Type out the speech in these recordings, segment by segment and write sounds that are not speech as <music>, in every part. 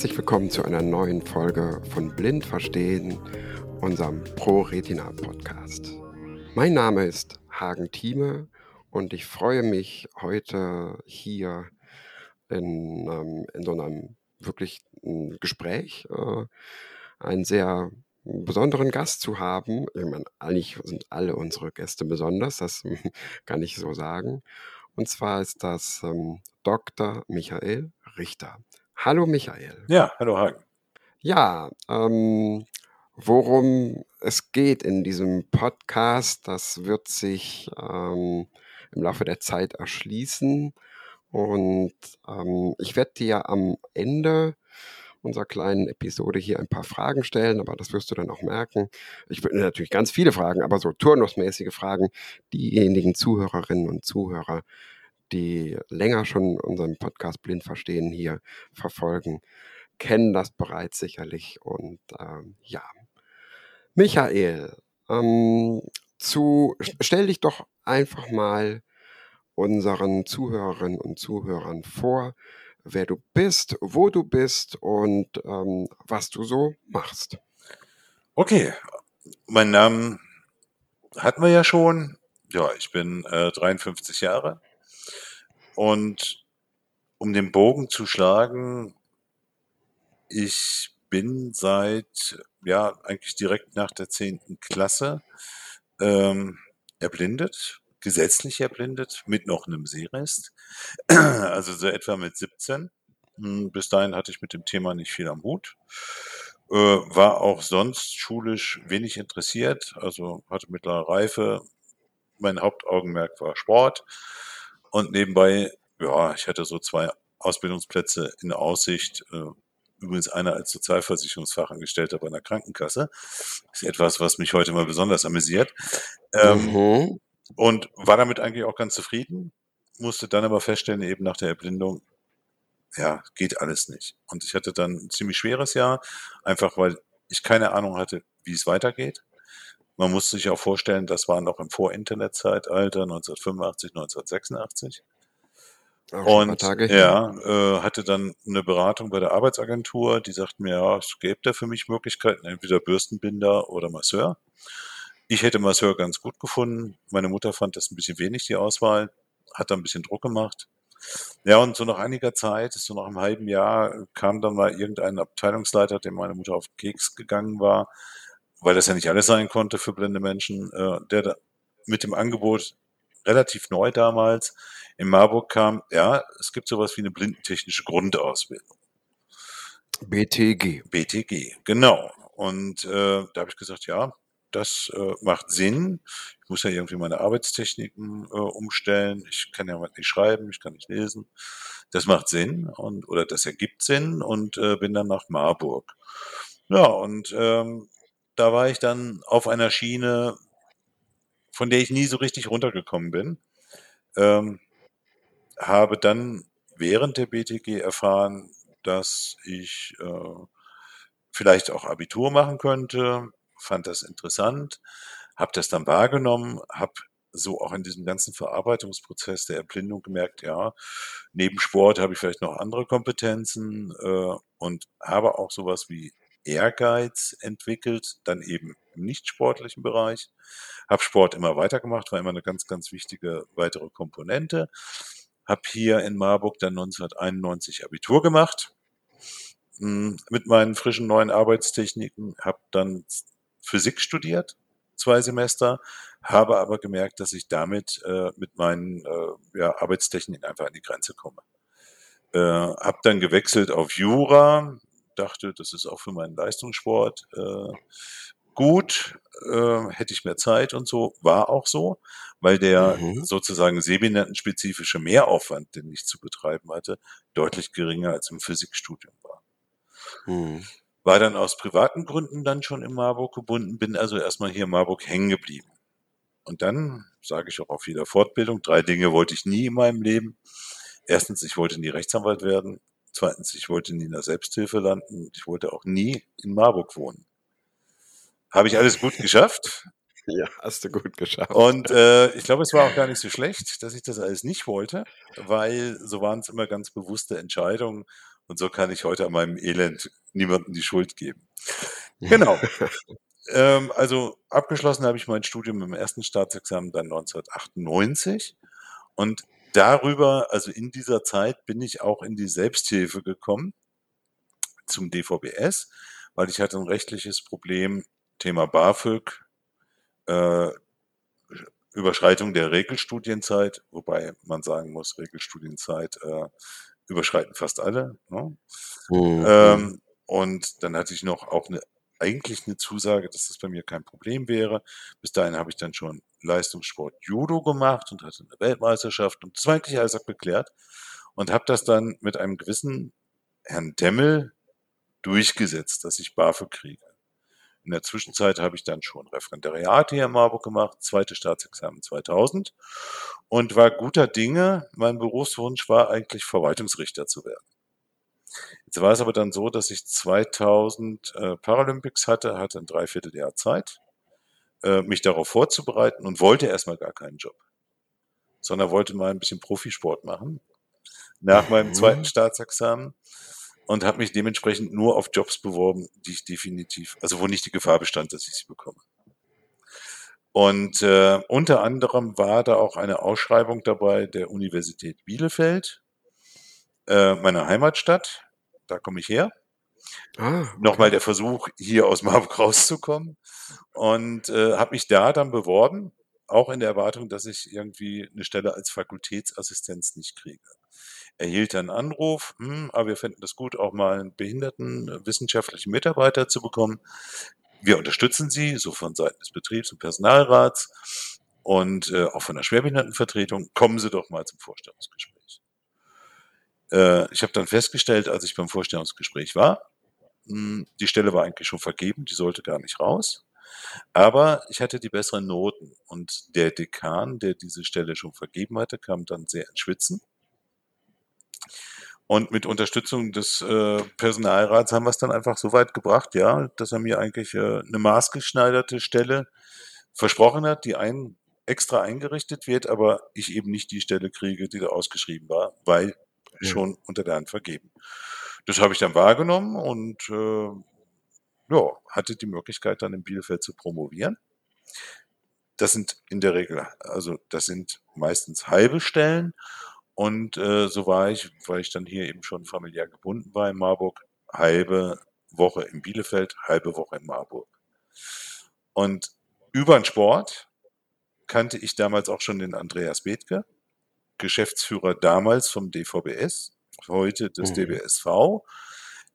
Herzlich willkommen zu einer neuen Folge von Blind Verstehen, unserem Pro Retina Podcast. Mein Name ist Hagen Thieme und ich freue mich heute hier in, ähm, in so einem wirklich ein Gespräch äh, einen sehr besonderen Gast zu haben. Ich meine, eigentlich sind alle unsere Gäste besonders, das <laughs> kann ich so sagen. Und zwar ist das ähm, Dr. Michael Richter. Hallo Michael. Ja, hallo Hagen. Ja, ähm, worum es geht in diesem Podcast, das wird sich ähm, im Laufe der Zeit erschließen. Und ähm, ich werde dir am Ende unserer kleinen Episode hier ein paar Fragen stellen, aber das wirst du dann auch merken. Ich würde natürlich ganz viele Fragen, aber so turnusmäßige Fragen, diejenigen Zuhörerinnen und Zuhörer, die länger schon unseren Podcast blind verstehen hier verfolgen, kennen das bereits sicherlich. Und ähm, ja, Michael, ähm, zu, stell dich doch einfach mal unseren Zuhörerinnen und Zuhörern vor, wer du bist, wo du bist und ähm, was du so machst. Okay, mein Name hatten wir ja schon. Ja, ich bin äh, 53 Jahre und um den Bogen zu schlagen, ich bin seit, ja, eigentlich direkt nach der zehnten Klasse ähm, erblindet gesetzlich erblindet mit noch einem Sehrest, <clears throat> also so etwa mit 17. Hm, bis dahin hatte ich mit dem Thema nicht viel am Hut. Äh, war auch sonst schulisch wenig interessiert, also hatte mittlere Reife. Mein Hauptaugenmerk war Sport. Und nebenbei, ja, ich hatte so zwei Ausbildungsplätze in Aussicht. Äh, übrigens einer als Sozialversicherungsfachangestellter bei einer Krankenkasse. Das ist etwas, was mich heute mal besonders amüsiert. Ähm, mhm und war damit eigentlich auch ganz zufrieden, musste dann aber feststellen, eben nach der Erblindung, ja, geht alles nicht. Und ich hatte dann ein ziemlich schweres Jahr, einfach weil ich keine Ahnung hatte, wie es weitergeht. Man muss sich auch vorstellen, das war noch im Vor-Internet-Zeitalter, 1985, 1986. Auch und ja, äh, hatte dann eine Beratung bei der Arbeitsagentur, die sagten mir, ja, es gäbe da für mich Möglichkeiten, entweder Bürstenbinder oder Masseur. Ich hätte Masseur ganz gut gefunden. Meine Mutter fand das ein bisschen wenig, die Auswahl, hat da ein bisschen Druck gemacht. Ja, und so nach einiger Zeit, so nach einem halben Jahr, kam dann mal irgendein Abteilungsleiter, dem meine Mutter auf den Keks gegangen war, weil das ja nicht alles sein konnte für blinde Menschen, äh, der da mit dem Angebot relativ neu damals in Marburg kam, ja, es gibt sowas wie eine blindentechnische Grundausbildung. BTG. BTG, genau. Und äh, da habe ich gesagt, ja, das äh, macht Sinn. Ich muss ja irgendwie meine Arbeitstechniken äh, umstellen. Ich kann ja nicht schreiben, ich kann nicht lesen. Das macht Sinn und oder das ergibt Sinn und äh, bin dann nach Marburg. Ja, und ähm, da war ich dann auf einer Schiene, von der ich nie so richtig runtergekommen bin. Ähm, habe dann während der BTG erfahren, dass ich äh, vielleicht auch Abitur machen könnte fand das interessant, habe das dann wahrgenommen, habe so auch in diesem ganzen Verarbeitungsprozess der Erblindung gemerkt, ja, neben Sport habe ich vielleicht noch andere Kompetenzen äh, und habe auch sowas wie Ehrgeiz entwickelt, dann eben im nicht sportlichen Bereich. Habe Sport immer weitergemacht, war immer eine ganz, ganz wichtige weitere Komponente. Habe hier in Marburg dann 1991 Abitur gemacht hm, mit meinen frischen neuen Arbeitstechniken, habe dann Physik studiert, zwei Semester, habe aber gemerkt, dass ich damit äh, mit meinen äh, ja, Arbeitstechniken einfach an die Grenze komme. Äh, habe dann gewechselt auf Jura, dachte, das ist auch für meinen Leistungssport äh, gut, äh, hätte ich mehr Zeit und so, war auch so, weil der mhm. sozusagen sehbehindertenspezifische Mehraufwand, den ich zu betreiben hatte, deutlich geringer als im Physikstudium war. Mhm war dann aus privaten Gründen dann schon in Marburg gebunden, bin also erstmal hier in Marburg hängen geblieben. Und dann sage ich auch auf jeder Fortbildung, drei Dinge wollte ich nie in meinem Leben. Erstens, ich wollte nie Rechtsanwalt werden. Zweitens, ich wollte nie in der Selbsthilfe landen. Ich wollte auch nie in Marburg wohnen. Habe ich alles gut geschafft. <laughs> Ja, hast du gut geschafft. Und äh, ich glaube, es war auch gar nicht so <laughs> schlecht, dass ich das alles nicht wollte, weil so waren es immer ganz bewusste Entscheidungen, Und so kann ich heute an meinem Elend niemandem die Schuld geben. Genau. <laughs> ähm, also abgeschlossen habe ich mein Studium im ersten Staatsexamen dann 1998. Und darüber, also in dieser Zeit, bin ich auch in die Selbsthilfe gekommen zum DVBS, weil ich hatte ein rechtliches Problem, Thema BAföG, äh, Überschreitung der Regelstudienzeit, wobei man sagen muss, Regelstudienzeit äh, überschreiten fast alle. Ne? Mhm. Ähm, und dann hatte ich noch auch eine eigentlich eine Zusage, dass das bei mir kein Problem wäre. Bis dahin habe ich dann schon Leistungssport Judo gemacht und hatte eine Weltmeisterschaft und eigentlich alles abgeklärt und habe das dann mit einem gewissen Herrn Demmel durchgesetzt, dass ich BAföG kriege. In der Zwischenzeit habe ich dann schon Referendariat hier in Marburg gemacht, zweite Staatsexamen 2000 und war guter Dinge. Mein Berufswunsch war eigentlich Verwaltungsrichter zu werden. Jetzt war es aber dann so, dass ich 2000 äh, Paralympics hatte, hatte ein Dreivierteljahr Zeit, äh, mich darauf vorzubereiten und wollte erstmal gar keinen Job, sondern wollte mal ein bisschen Profisport machen. Nach meinem mhm. zweiten Staatsexamen und habe mich dementsprechend nur auf Jobs beworben, die ich definitiv, also wo nicht die Gefahr bestand, dass ich sie bekomme. Und äh, unter anderem war da auch eine Ausschreibung dabei der Universität Bielefeld, äh, meiner Heimatstadt. Da komme ich her. Ah, okay. Nochmal der Versuch, hier aus Marburg rauszukommen. Und äh, habe mich da dann beworben, auch in der Erwartung, dass ich irgendwie eine Stelle als Fakultätsassistenz nicht kriege erhielt einen Anruf, hm, aber wir fänden das gut, auch mal einen behinderten äh, wissenschaftlichen Mitarbeiter zu bekommen. Wir unterstützen Sie, so von Seiten des Betriebs und Personalrats und äh, auch von der Schwerbehindertenvertretung. Kommen Sie doch mal zum Vorstellungsgespräch. Äh, ich habe dann festgestellt, als ich beim Vorstellungsgespräch war, die Stelle war eigentlich schon vergeben, die sollte gar nicht raus. Aber ich hatte die besseren Noten und der Dekan, der diese Stelle schon vergeben hatte, kam dann sehr ins Schwitzen und mit Unterstützung des äh, Personalrats haben wir es dann einfach so weit gebracht, ja, dass er mir eigentlich äh, eine maßgeschneiderte Stelle versprochen hat, die ein, extra eingerichtet wird, aber ich eben nicht die Stelle kriege, die da ausgeschrieben war, weil schon unter der Hand vergeben. Das habe ich dann wahrgenommen und äh, ja, hatte die Möglichkeit dann in Bielefeld zu promovieren. Das sind in der Regel, also das sind meistens halbe Stellen und äh, so war ich, weil ich dann hier eben schon familiär gebunden war in Marburg, halbe Woche in Bielefeld, halbe Woche in Marburg. Und über den Sport kannte ich damals auch schon den Andreas Bethke, Geschäftsführer damals vom DVBS, heute des mhm. DBSV.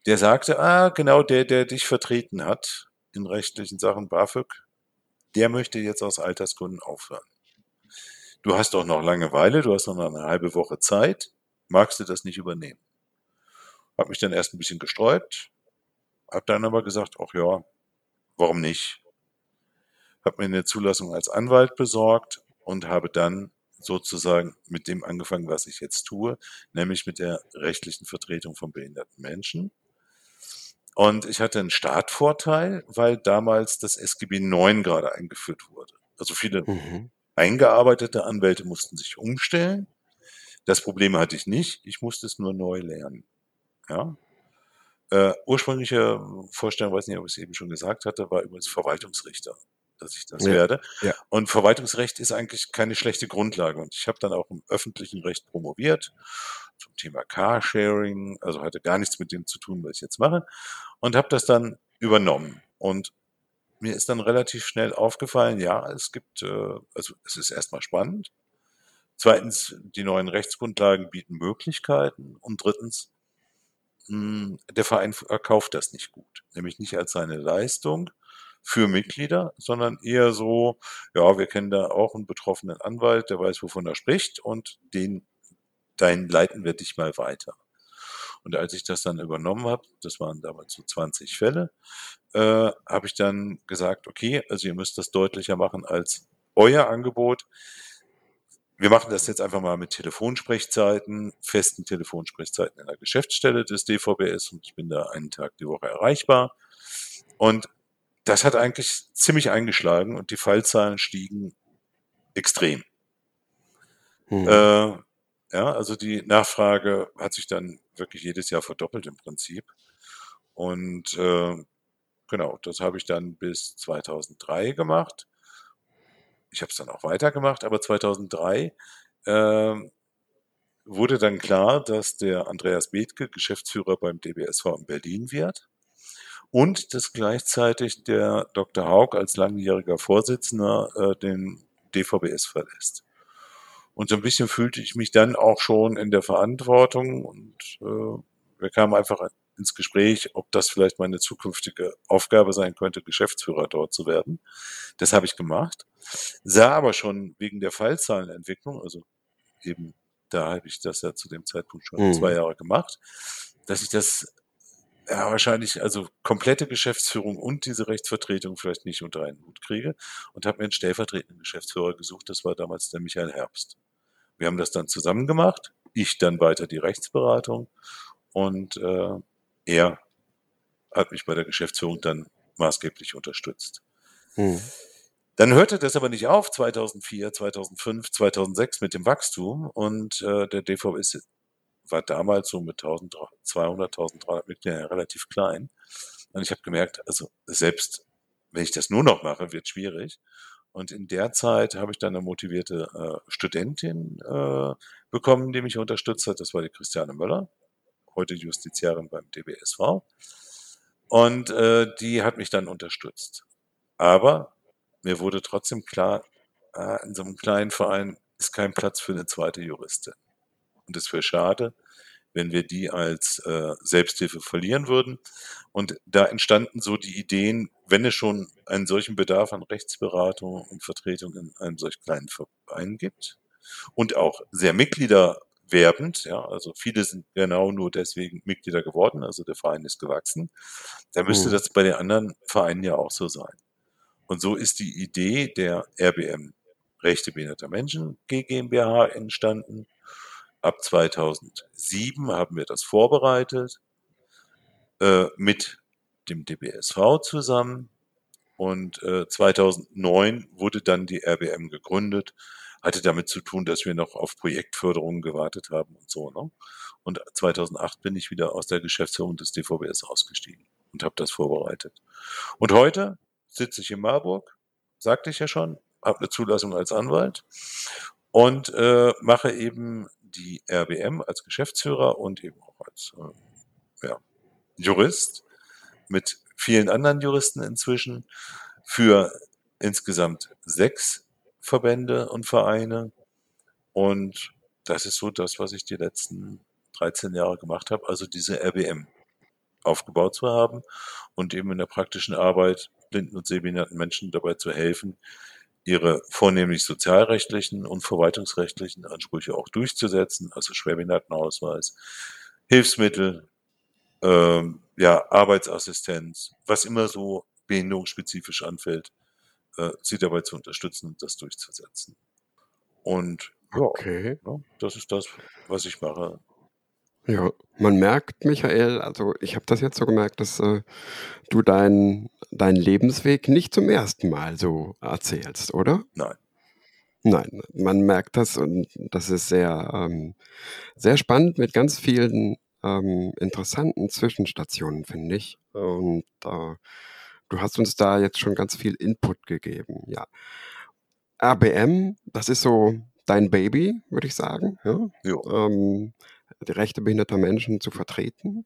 Der sagte, ah, genau der, der dich vertreten hat in rechtlichen Sachen BAföG, der möchte jetzt aus Altersgründen aufhören du hast doch noch Langeweile, du hast noch eine halbe Woche Zeit, magst du das nicht übernehmen? Hab mich dann erst ein bisschen gesträubt, hab dann aber gesagt, ach ja, warum nicht? Hab mir eine Zulassung als Anwalt besorgt und habe dann sozusagen mit dem angefangen, was ich jetzt tue, nämlich mit der rechtlichen Vertretung von behinderten Menschen. Und ich hatte einen Startvorteil, weil damals das SGB 9 gerade eingeführt wurde. Also viele mhm. Eingearbeitete Anwälte mussten sich umstellen. Das Problem hatte ich nicht. Ich musste es nur neu lernen. Ja. Äh, ursprüngliche Vorstellung, weiß nicht, ob ich es eben schon gesagt hatte, war übrigens Verwaltungsrichter, dass ich das ja, werde. Ja. Und Verwaltungsrecht ist eigentlich keine schlechte Grundlage. Und ich habe dann auch im öffentlichen Recht promoviert zum Thema Carsharing, also hatte gar nichts mit dem zu tun, was ich jetzt mache, und habe das dann übernommen. Und mir ist dann relativ schnell aufgefallen, ja, es gibt, äh, also es ist erstmal spannend. Zweitens, die neuen Rechtsgrundlagen bieten Möglichkeiten. Und drittens, hm, der Verein verkauft das nicht gut. Nämlich nicht als seine Leistung für Mitglieder, sondern eher so, ja, wir kennen da auch einen betroffenen Anwalt, der weiß, wovon er spricht und den, dein leiten wir dich mal weiter. Und als ich das dann übernommen habe, das waren damals so 20 Fälle, äh, habe ich dann gesagt, okay, also ihr müsst das deutlicher machen als euer Angebot. Wir machen das jetzt einfach mal mit Telefonsprechzeiten, festen Telefonsprechzeiten in der Geschäftsstelle des DVBS und ich bin da einen Tag die Woche erreichbar. Und das hat eigentlich ziemlich eingeschlagen und die Fallzahlen stiegen extrem. Hm. Äh, Ja, also die Nachfrage hat sich dann wirklich jedes Jahr verdoppelt im Prinzip. Und äh, genau, das habe ich dann bis 2003 gemacht. Ich habe es dann auch weitergemacht, aber 2003 äh, wurde dann klar, dass der Andreas Bethke Geschäftsführer beim DBSV in Berlin wird und dass gleichzeitig der Dr. Haug als langjähriger Vorsitzender äh, den DVBS verlässt. Und so ein bisschen fühlte ich mich dann auch schon in der Verantwortung und äh, wir kamen einfach ins Gespräch, ob das vielleicht meine zukünftige Aufgabe sein könnte, Geschäftsführer dort zu werden. Das habe ich gemacht, sah aber schon wegen der Fallzahlenentwicklung, also eben da habe ich das ja zu dem Zeitpunkt schon mhm. zwei Jahre gemacht, dass ich das ja, wahrscheinlich also komplette Geschäftsführung und diese Rechtsvertretung vielleicht nicht unter einen Hut kriege und habe mir einen stellvertretenden Geschäftsführer gesucht. Das war damals der Michael Herbst. Wir haben das dann zusammen gemacht. Ich dann weiter die Rechtsberatung und äh, er hat mich bei der Geschäftsführung dann maßgeblich unterstützt. Hm. Dann hörte das aber nicht auf 2004, 2005, 2006 mit dem Wachstum und äh, der DVS war damals so mit 1200, 1300 Mitgliedern relativ klein. Und ich habe gemerkt, also selbst wenn ich das nur noch mache, wird schwierig. Und in der Zeit habe ich dann eine motivierte äh, Studentin äh, bekommen, die mich unterstützt hat. Das war die Christiane Möller, heute Justiziarin beim DBSV. Und äh, die hat mich dann unterstützt. Aber mir wurde trotzdem klar, äh, in so einem kleinen Verein ist kein Platz für eine zweite Juristin. Und es wäre schade, wenn wir die als äh, Selbsthilfe verlieren würden. Und da entstanden so die Ideen, wenn es schon einen solchen Bedarf an Rechtsberatung und Vertretung in einem solch kleinen Verein gibt und auch sehr Mitgliederwerbend, ja, also viele sind genau nur deswegen Mitglieder geworden, also der Verein ist gewachsen, da müsste mhm. das bei den anderen Vereinen ja auch so sein. Und so ist die Idee der RBM Rechte behinderter Menschen GmbH entstanden, Ab 2007 haben wir das vorbereitet äh, mit dem DBSV zusammen und äh, 2009 wurde dann die RBM gegründet. Hatte damit zu tun, dass wir noch auf Projektförderungen gewartet haben und so. Ne? Und 2008 bin ich wieder aus der Geschäftsführung des DVBS ausgestiegen und habe das vorbereitet. Und heute sitze ich in Marburg, sagte ich ja schon, habe eine Zulassung als Anwalt und äh, mache eben die RBM als Geschäftsführer und eben auch als äh, ja, Jurist mit vielen anderen Juristen inzwischen für insgesamt sechs Verbände und Vereine. Und das ist so das, was ich die letzten 13 Jahre gemacht habe, also diese RBM aufgebaut zu haben und eben in der praktischen Arbeit blinden und sehbehinderten Menschen dabei zu helfen, ihre vornehmlich sozialrechtlichen und verwaltungsrechtlichen Ansprüche auch durchzusetzen, also Schwerbehindertenausweis, Hilfsmittel, ähm, ja, Arbeitsassistenz, was immer so behinderungsspezifisch anfällt, äh, sie dabei zu unterstützen und das durchzusetzen. Und ja, okay. ja, das ist das, was ich mache. Ja, man merkt, Michael, also ich habe das jetzt so gemerkt, dass äh, du deinen deinen Lebensweg nicht zum ersten Mal so erzählst, oder? Nein. Nein, man merkt das und das ist sehr, ähm, sehr spannend mit ganz vielen ähm, interessanten Zwischenstationen, finde ich. Und äh, du hast uns da jetzt schon ganz viel Input gegeben, ja. RBM, das ist so dein Baby, würde ich sagen. Ja? Ähm, die Rechte behinderter Menschen zu vertreten.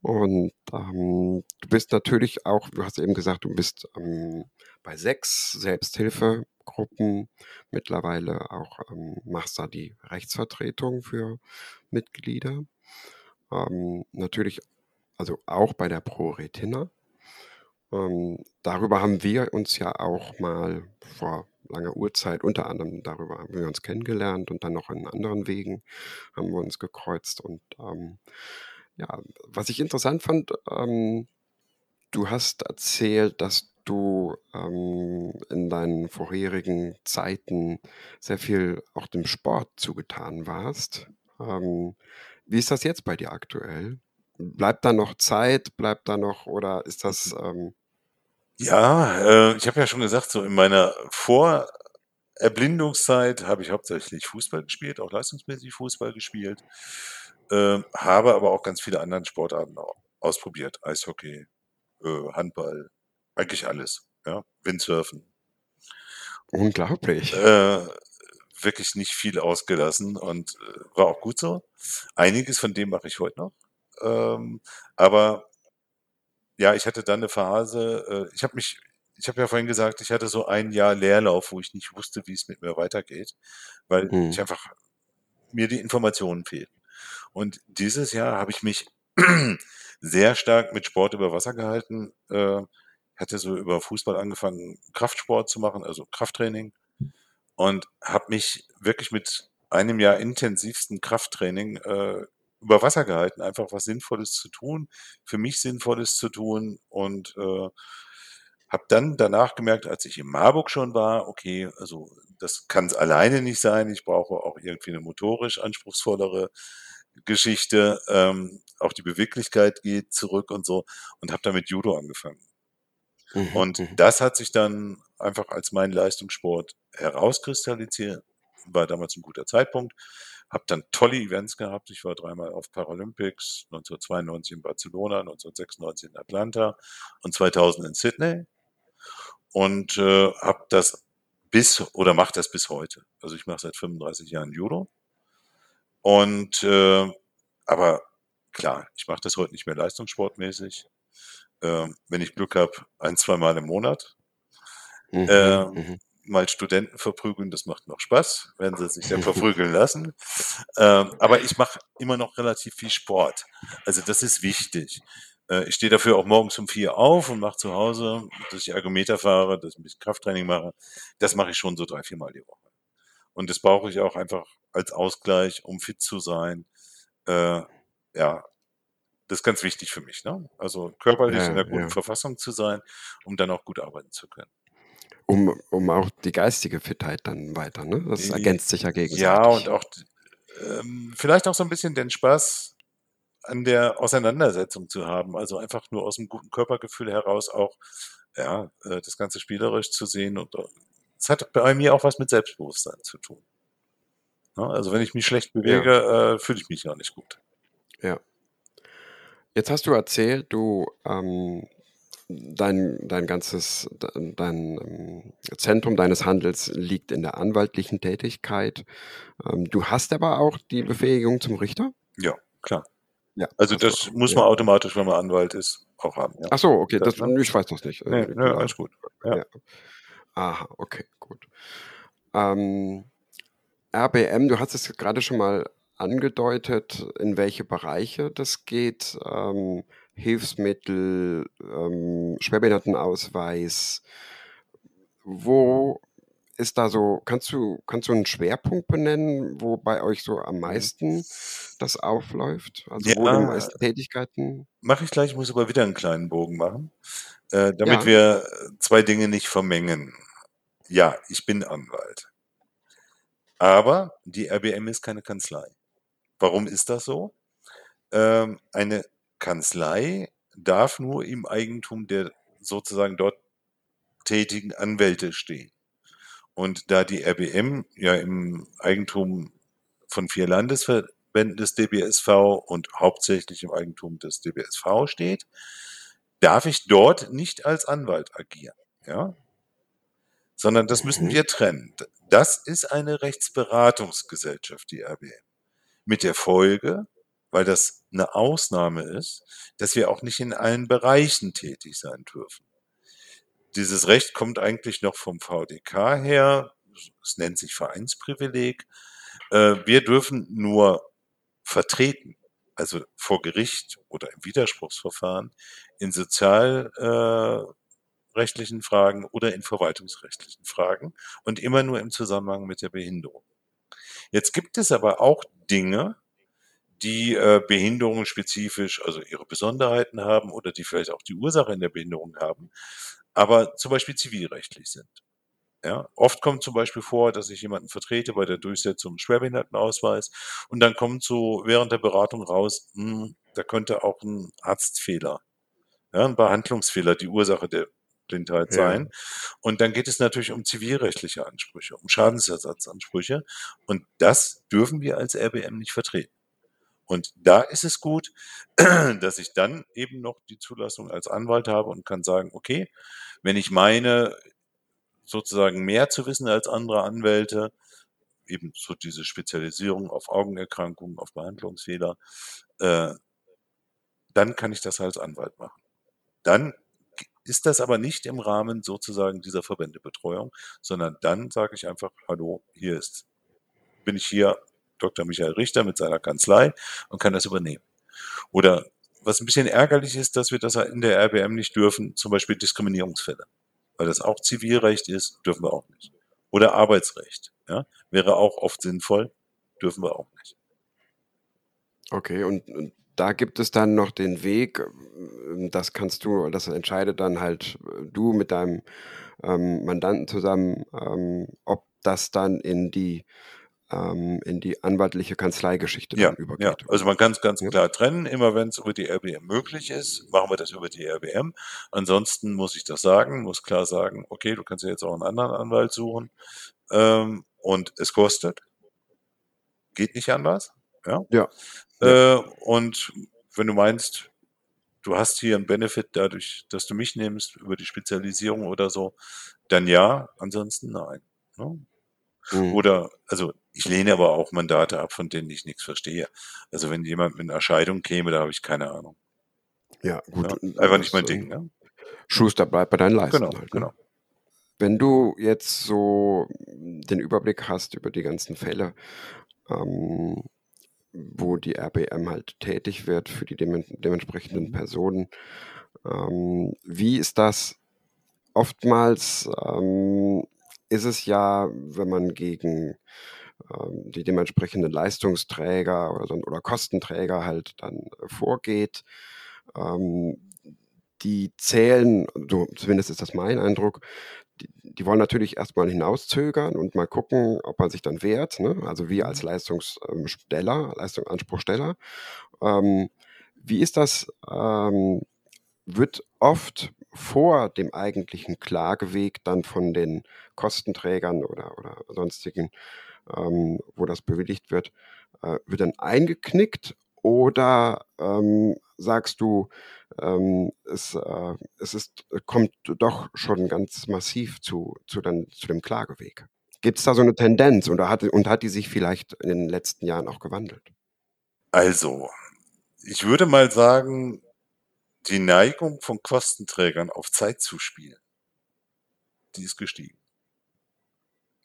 Und ähm, du bist natürlich auch, du hast eben gesagt, du bist ähm, bei sechs Selbsthilfegruppen mittlerweile auch, ähm, machst da die Rechtsvertretung für Mitglieder. Ähm, natürlich, also auch bei der Pro Retina. Ähm, darüber haben wir uns ja auch mal vor langer Uhrzeit, unter anderem darüber haben wir uns kennengelernt und dann noch in anderen Wegen haben wir uns gekreuzt. Und ähm, ja, was ich interessant fand, ähm, du hast erzählt, dass du ähm, in deinen vorherigen Zeiten sehr viel auch dem Sport zugetan warst. Ähm, wie ist das jetzt bei dir aktuell? Bleibt da noch Zeit? Bleibt da noch oder ist das? Ähm ja, äh, ich habe ja schon gesagt, so in meiner Vor Erblindungszeit habe ich hauptsächlich Fußball gespielt, auch leistungsmäßig Fußball gespielt, äh, habe aber auch ganz viele anderen Sportarten ausprobiert. Eishockey, äh, Handball, eigentlich alles. Ja? Windsurfen. Unglaublich. Äh, wirklich nicht viel ausgelassen und äh, war auch gut so. Einiges von dem mache ich heute noch. Ähm, aber ja, ich hatte dann eine Phase, äh, ich habe mich, ich habe ja vorhin gesagt, ich hatte so ein Jahr Leerlauf, wo ich nicht wusste, wie es mit mir weitergeht, weil Mhm. ich einfach mir die Informationen fehlten. Und dieses Jahr habe ich mich <clears throat> sehr stark mit Sport über Wasser gehalten. Äh, hatte so über Fußball angefangen, Kraftsport zu machen, also Krafttraining und habe mich wirklich mit einem Jahr intensivsten Krafttraining äh, über Wasser gehalten, einfach was Sinnvolles zu tun, für mich Sinnvolles zu tun und äh, habe dann danach gemerkt, als ich in Marburg schon war, okay, also das kann es alleine nicht sein, ich brauche auch irgendwie eine motorisch anspruchsvollere Geschichte, ähm, auch die Beweglichkeit geht zurück und so und habe damit Judo angefangen. Mhm, Und mhm. das hat sich dann einfach als mein Leistungssport herauskristallisiert. War damals ein guter Zeitpunkt. Habe dann tolle Events gehabt. Ich war dreimal auf Paralympics, 1992 in Barcelona, 1996 in Atlanta und 2000 in Sydney. Und äh, habe das bis oder mache das bis heute. Also ich mache seit 35 Jahren Judo. Und äh, aber klar, ich mache das heute nicht mehr leistungssportmäßig. Ähm, wenn ich Glück habe, ein, zwei Mal im Monat. Mhm, Ähm, mhm. Mal Studenten verprügeln, das macht noch Spaß, wenn sie sich dann <laughs> verprügeln lassen. Ähm, aber ich mache immer noch relativ viel Sport. Also das ist wichtig. Äh, ich stehe dafür auch morgens um vier auf und mache zu Hause, dass ich Ergometer fahre, dass ich ein bisschen Krafttraining mache. Das mache ich schon so drei, vier Mal die Woche. Und das brauche ich auch einfach als Ausgleich, um fit zu sein. Äh, ja, das ist ganz wichtig für mich. Ne? Also körperlich in Ja, einer guten ja. Verfassung zu sein, um dann auch gut arbeiten zu können. Um, um auch die geistige Fitheit dann weiter, ne? Das ergänzt sich ja gegenseitig. Ja, und auch ähm, vielleicht auch so ein bisschen den Spaß an der Auseinandersetzung zu haben. Also einfach nur aus einem guten Körpergefühl heraus auch ja, äh, das Ganze spielerisch zu sehen. Und es hat bei mir auch was mit Selbstbewusstsein zu tun. Also wenn ich mich schlecht bewege, ja. äh, fühle ich mich ja nicht gut. Ja. Jetzt hast du erzählt, du ähm, dein, dein ganzes, dein ähm, Zentrum deines Handels liegt in der anwaltlichen Tätigkeit. Ähm, du hast aber auch die Befähigung zum Richter? Ja, klar. Ja, also das auch, muss man ja. automatisch, wenn man Anwalt ist, auch haben. Ja. Ach so, okay, das, Das, ich weiß das nicht. Nee, Äh, nee, alles gut. Ja. ja. Aha, okay, gut. Ähm, RBM, du hast es gerade schon mal angedeutet, in welche Bereiche das geht. Ähm, Hilfsmittel, ähm, Schwerbehindertenausweis. Wo ist da so, kannst du, kannst du einen Schwerpunkt benennen, wo bei euch so am meisten das aufläuft? Also wo die Ja. meisten Tätigkeiten? Mache ich gleich, muss aber wieder einen kleinen Bogen machen, äh, damit Ja. wir zwei Dinge nicht vermengen. Ja, ich bin Anwalt. Aber die RBM ist keine Kanzlei. Warum ist das so? Ähm, eine Kanzlei darf nur im Eigentum der sozusagen dort tätigen Anwälte stehen. Und da die RBM ja im Eigentum von vier Landesverbänden des DBSV und hauptsächlich im Eigentum des DBSV steht, darf ich dort nicht als Anwalt agieren. Ja? Sondern das müssen Mhm. wir trennen. Das ist eine Rechtsberatungsgesellschaft, die RBM. Mit der Folge, weil das eine Ausnahme ist, dass wir auch nicht in allen Bereichen tätig sein dürfen. Dieses Recht kommt eigentlich noch vom VDK her. Es nennt sich Vereinsprivileg. Äh, Wir dürfen nur vertreten, also vor Gericht oder im Widerspruchsverfahren, in sozialrechtlichen Fragen oder in verwaltungsrechtlichen Fragen und immer nur im Zusammenhang mit der Behinderung. Jetzt gibt es aber auch Dinge, die äh, Behinderungen spezifisch, also ihre Besonderheiten haben oder die vielleicht auch die Ursache in der Behinderung haben, aber zum Beispiel zivilrechtlich sind. Ja, oft kommt zum Beispiel vor, dass ich jemanden vertrete bei der Durchsetzung des Schwerbehindertenausweis und dann kommt so während der Beratung raus, hm, da könnte auch ein Arztfehler, ja, ein Behandlungsfehler die Ursache der Blindheit Ja. sein. Und dann geht es natürlich um zivilrechtliche Ansprüche, um Schadensersatzansprüche. Und das dürfen wir als RBM nicht vertreten. Und da ist es gut, <clears throat> dass ich dann eben noch die Zulassung als Anwalt habe und kann sagen, okay, wenn ich meine, sozusagen mehr zu wissen als andere Anwälte, eben so diese Spezialisierung auf Augenerkrankungen, auf Behandlungsfehler, äh, dann kann ich das als Anwalt machen. Dann ist das aber nicht im Rahmen sozusagen dieser Verbändebetreuung, sondern dann sage ich einfach, hallo, hier ist, bin ich hier, Dr. Michael Richter mit seiner Kanzlei und kann das übernehmen. Oder was ein bisschen ärgerlich ist, dass wir das in der RBM nicht dürfen, zum Beispiel Diskriminierungsfälle. Weil das auch Zivilrecht ist, dürfen wir auch nicht. Oder Arbeitsrecht, ja, wäre auch oft sinnvoll, dürfen wir auch nicht. Okay, und, und da gibt es dann noch den Weg, ähm, das kannst du, das entscheidet dann halt äh, du mit deinem ähm, Mandanten zusammen, ähm, ob das dann in die ähm, in die anwaltliche Kanzleigeschichte Ja, dann ja. übergeht. Also man kann es ganz Ja. klar trennen. Immer wenn es über die RBM möglich ist, machen wir das über die RBM. Ansonsten muss ich das sagen, muss klar sagen, okay, du kannst ja jetzt auch einen anderen Anwalt suchen. Ähm, und es kostet. Geht nicht anders. Ja. Ja. Äh, und wenn du meinst, du hast hier einen Benefit dadurch, dass du mich nimmst über die Spezialisierung oder so, dann ja, ansonsten nein. Ne? Mhm. Oder, also ich lehne aber auch Mandate ab, von denen ich nichts verstehe. Also wenn jemand mit einer Scheidung käme, da habe ich keine Ahnung. Ja, gut. Ja, einfach nicht mein ähm, Ding. Ne? Schuster bleibt bei deinen Leisten Genau, halt. Ne? genau. Wenn du jetzt so den Überblick hast über die ganzen Fälle, ähm, wo die RBM halt tätig wird für die demen dementsprechenden Mhm. Personen, ähm, wie ist das? Oftmals ähm, ist es ja, wenn man gegen ähm, die dementsprechenden Leistungsträger oder, oder Kostenträger halt dann äh, vorgeht, ähm, die zählen, so zumindest ist das mein Eindruck, die, die wollen natürlich erstmal hinauszögern und mal gucken, ob man sich dann wehrt. Ne? Also wir als Mhm. Leistungssteller, Leistungsanspruchsteller. Ähm, wie ist das? Ähm, wird oft vor dem eigentlichen Klageweg dann von den Kostenträgern oder, oder sonstigen, ähm, wo das bewilligt wird, äh, wird dann eingeknickt oder ähm, sagst du, ähm, es, äh, es ist, kommt doch schon ganz massiv zu, zu, dann, zu dem Klageweg? Gibt es da so eine Tendenz oder hat, und hat die sich vielleicht in den letzten Jahren auch gewandelt? Also, ich würde mal sagen, die Neigung von Kostenträgern auf Zeit zu spielen, die ist gestiegen.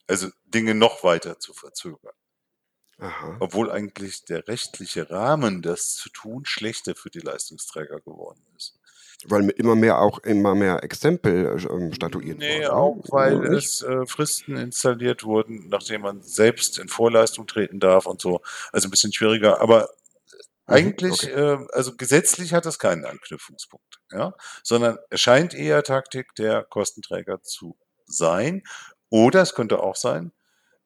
Also Dinge noch weiter zu verzögern. Aha. Obwohl eigentlich der rechtliche Rahmen, das zu tun, schlechter für die Leistungsträger geworden ist. Weil immer mehr auch immer mehr Exempel ähm, statuiert Nee, wurden. auch Ne? weil Nicht? es äh, Fristen installiert wurden, nachdem man selbst in Vorleistung treten darf und so. Also ein bisschen schwieriger, aber eigentlich, okay. äh, also gesetzlich hat das keinen Anknüpfungspunkt, ja, sondern es scheint eher Taktik der Kostenträger zu sein. Oder es könnte auch sein,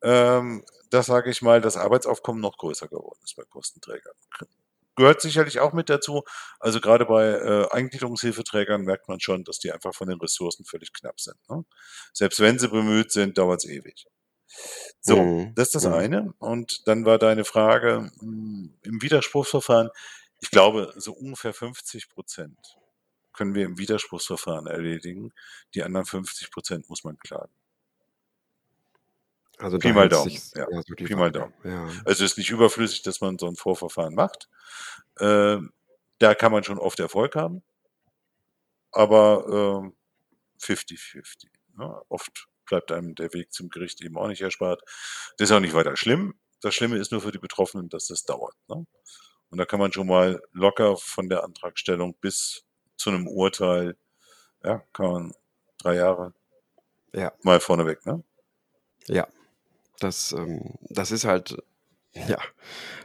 ähm, dass, sage ich mal, das Arbeitsaufkommen noch größer geworden ist bei Kostenträgern. Gehört sicherlich auch mit dazu. Also gerade bei äh, Eingliederungshilfeträgern merkt man schon, dass die einfach von den Ressourcen völlig knapp sind. Ne? Selbst wenn sie bemüht sind, dauert es ewig. So, Mhm, das ist das mhm. eine. Und dann war deine Frage mh, im Widerspruchsverfahren. Ich glaube, so ungefähr 50 Prozent können wir im Widerspruchsverfahren erledigen. Die anderen 50 Prozent muss man klagen. Also Pi mal Daumen, sich ja. ja so die Pi mal. Daumen. Ja. Also es ist nicht überflüssig, dass man so ein Vorverfahren macht. Ähm, da kann man schon oft Erfolg haben, aber ähm, 50-50. Ne? Oft bleibt einem der Weg zum Gericht eben auch nicht erspart. Das ist auch nicht weiter schlimm. Das Schlimme ist nur für die Betroffenen, dass das dauert. Ne? Und da kann man schon mal locker von der Antragstellung bis zu einem Urteil, ja, kann man drei Jahre Ja, mal vorneweg. Ne? ja. Das, ähm, das ist halt ja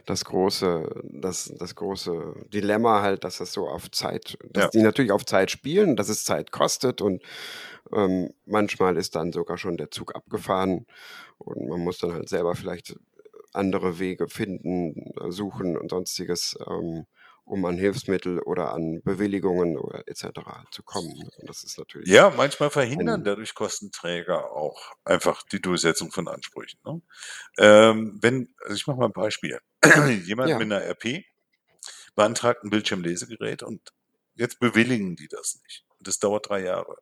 das große, das, das große Dilemma halt, dass das so auf Zeit, dass Ja. die natürlich auf Zeit spielen, dass es Zeit kostet und ähm, manchmal ist dann sogar schon der Zug abgefahren und man muss dann halt selber vielleicht andere Wege finden, äh, suchen und sonstiges, ähm, um an Hilfsmittel oder an Bewilligungen oder etc. zu kommen. Und das ist natürlich. Ja, manchmal verhindern dadurch Kostenträger auch einfach die Durchsetzung von Ansprüchen. Ne? Ähm, wenn, also ich mache mal ein Beispiel. <clears throat> Jemand ja. mit einer RP beantragt ein Bildschirmlesegerät und jetzt bewilligen die das nicht. Das dauert drei Jahre.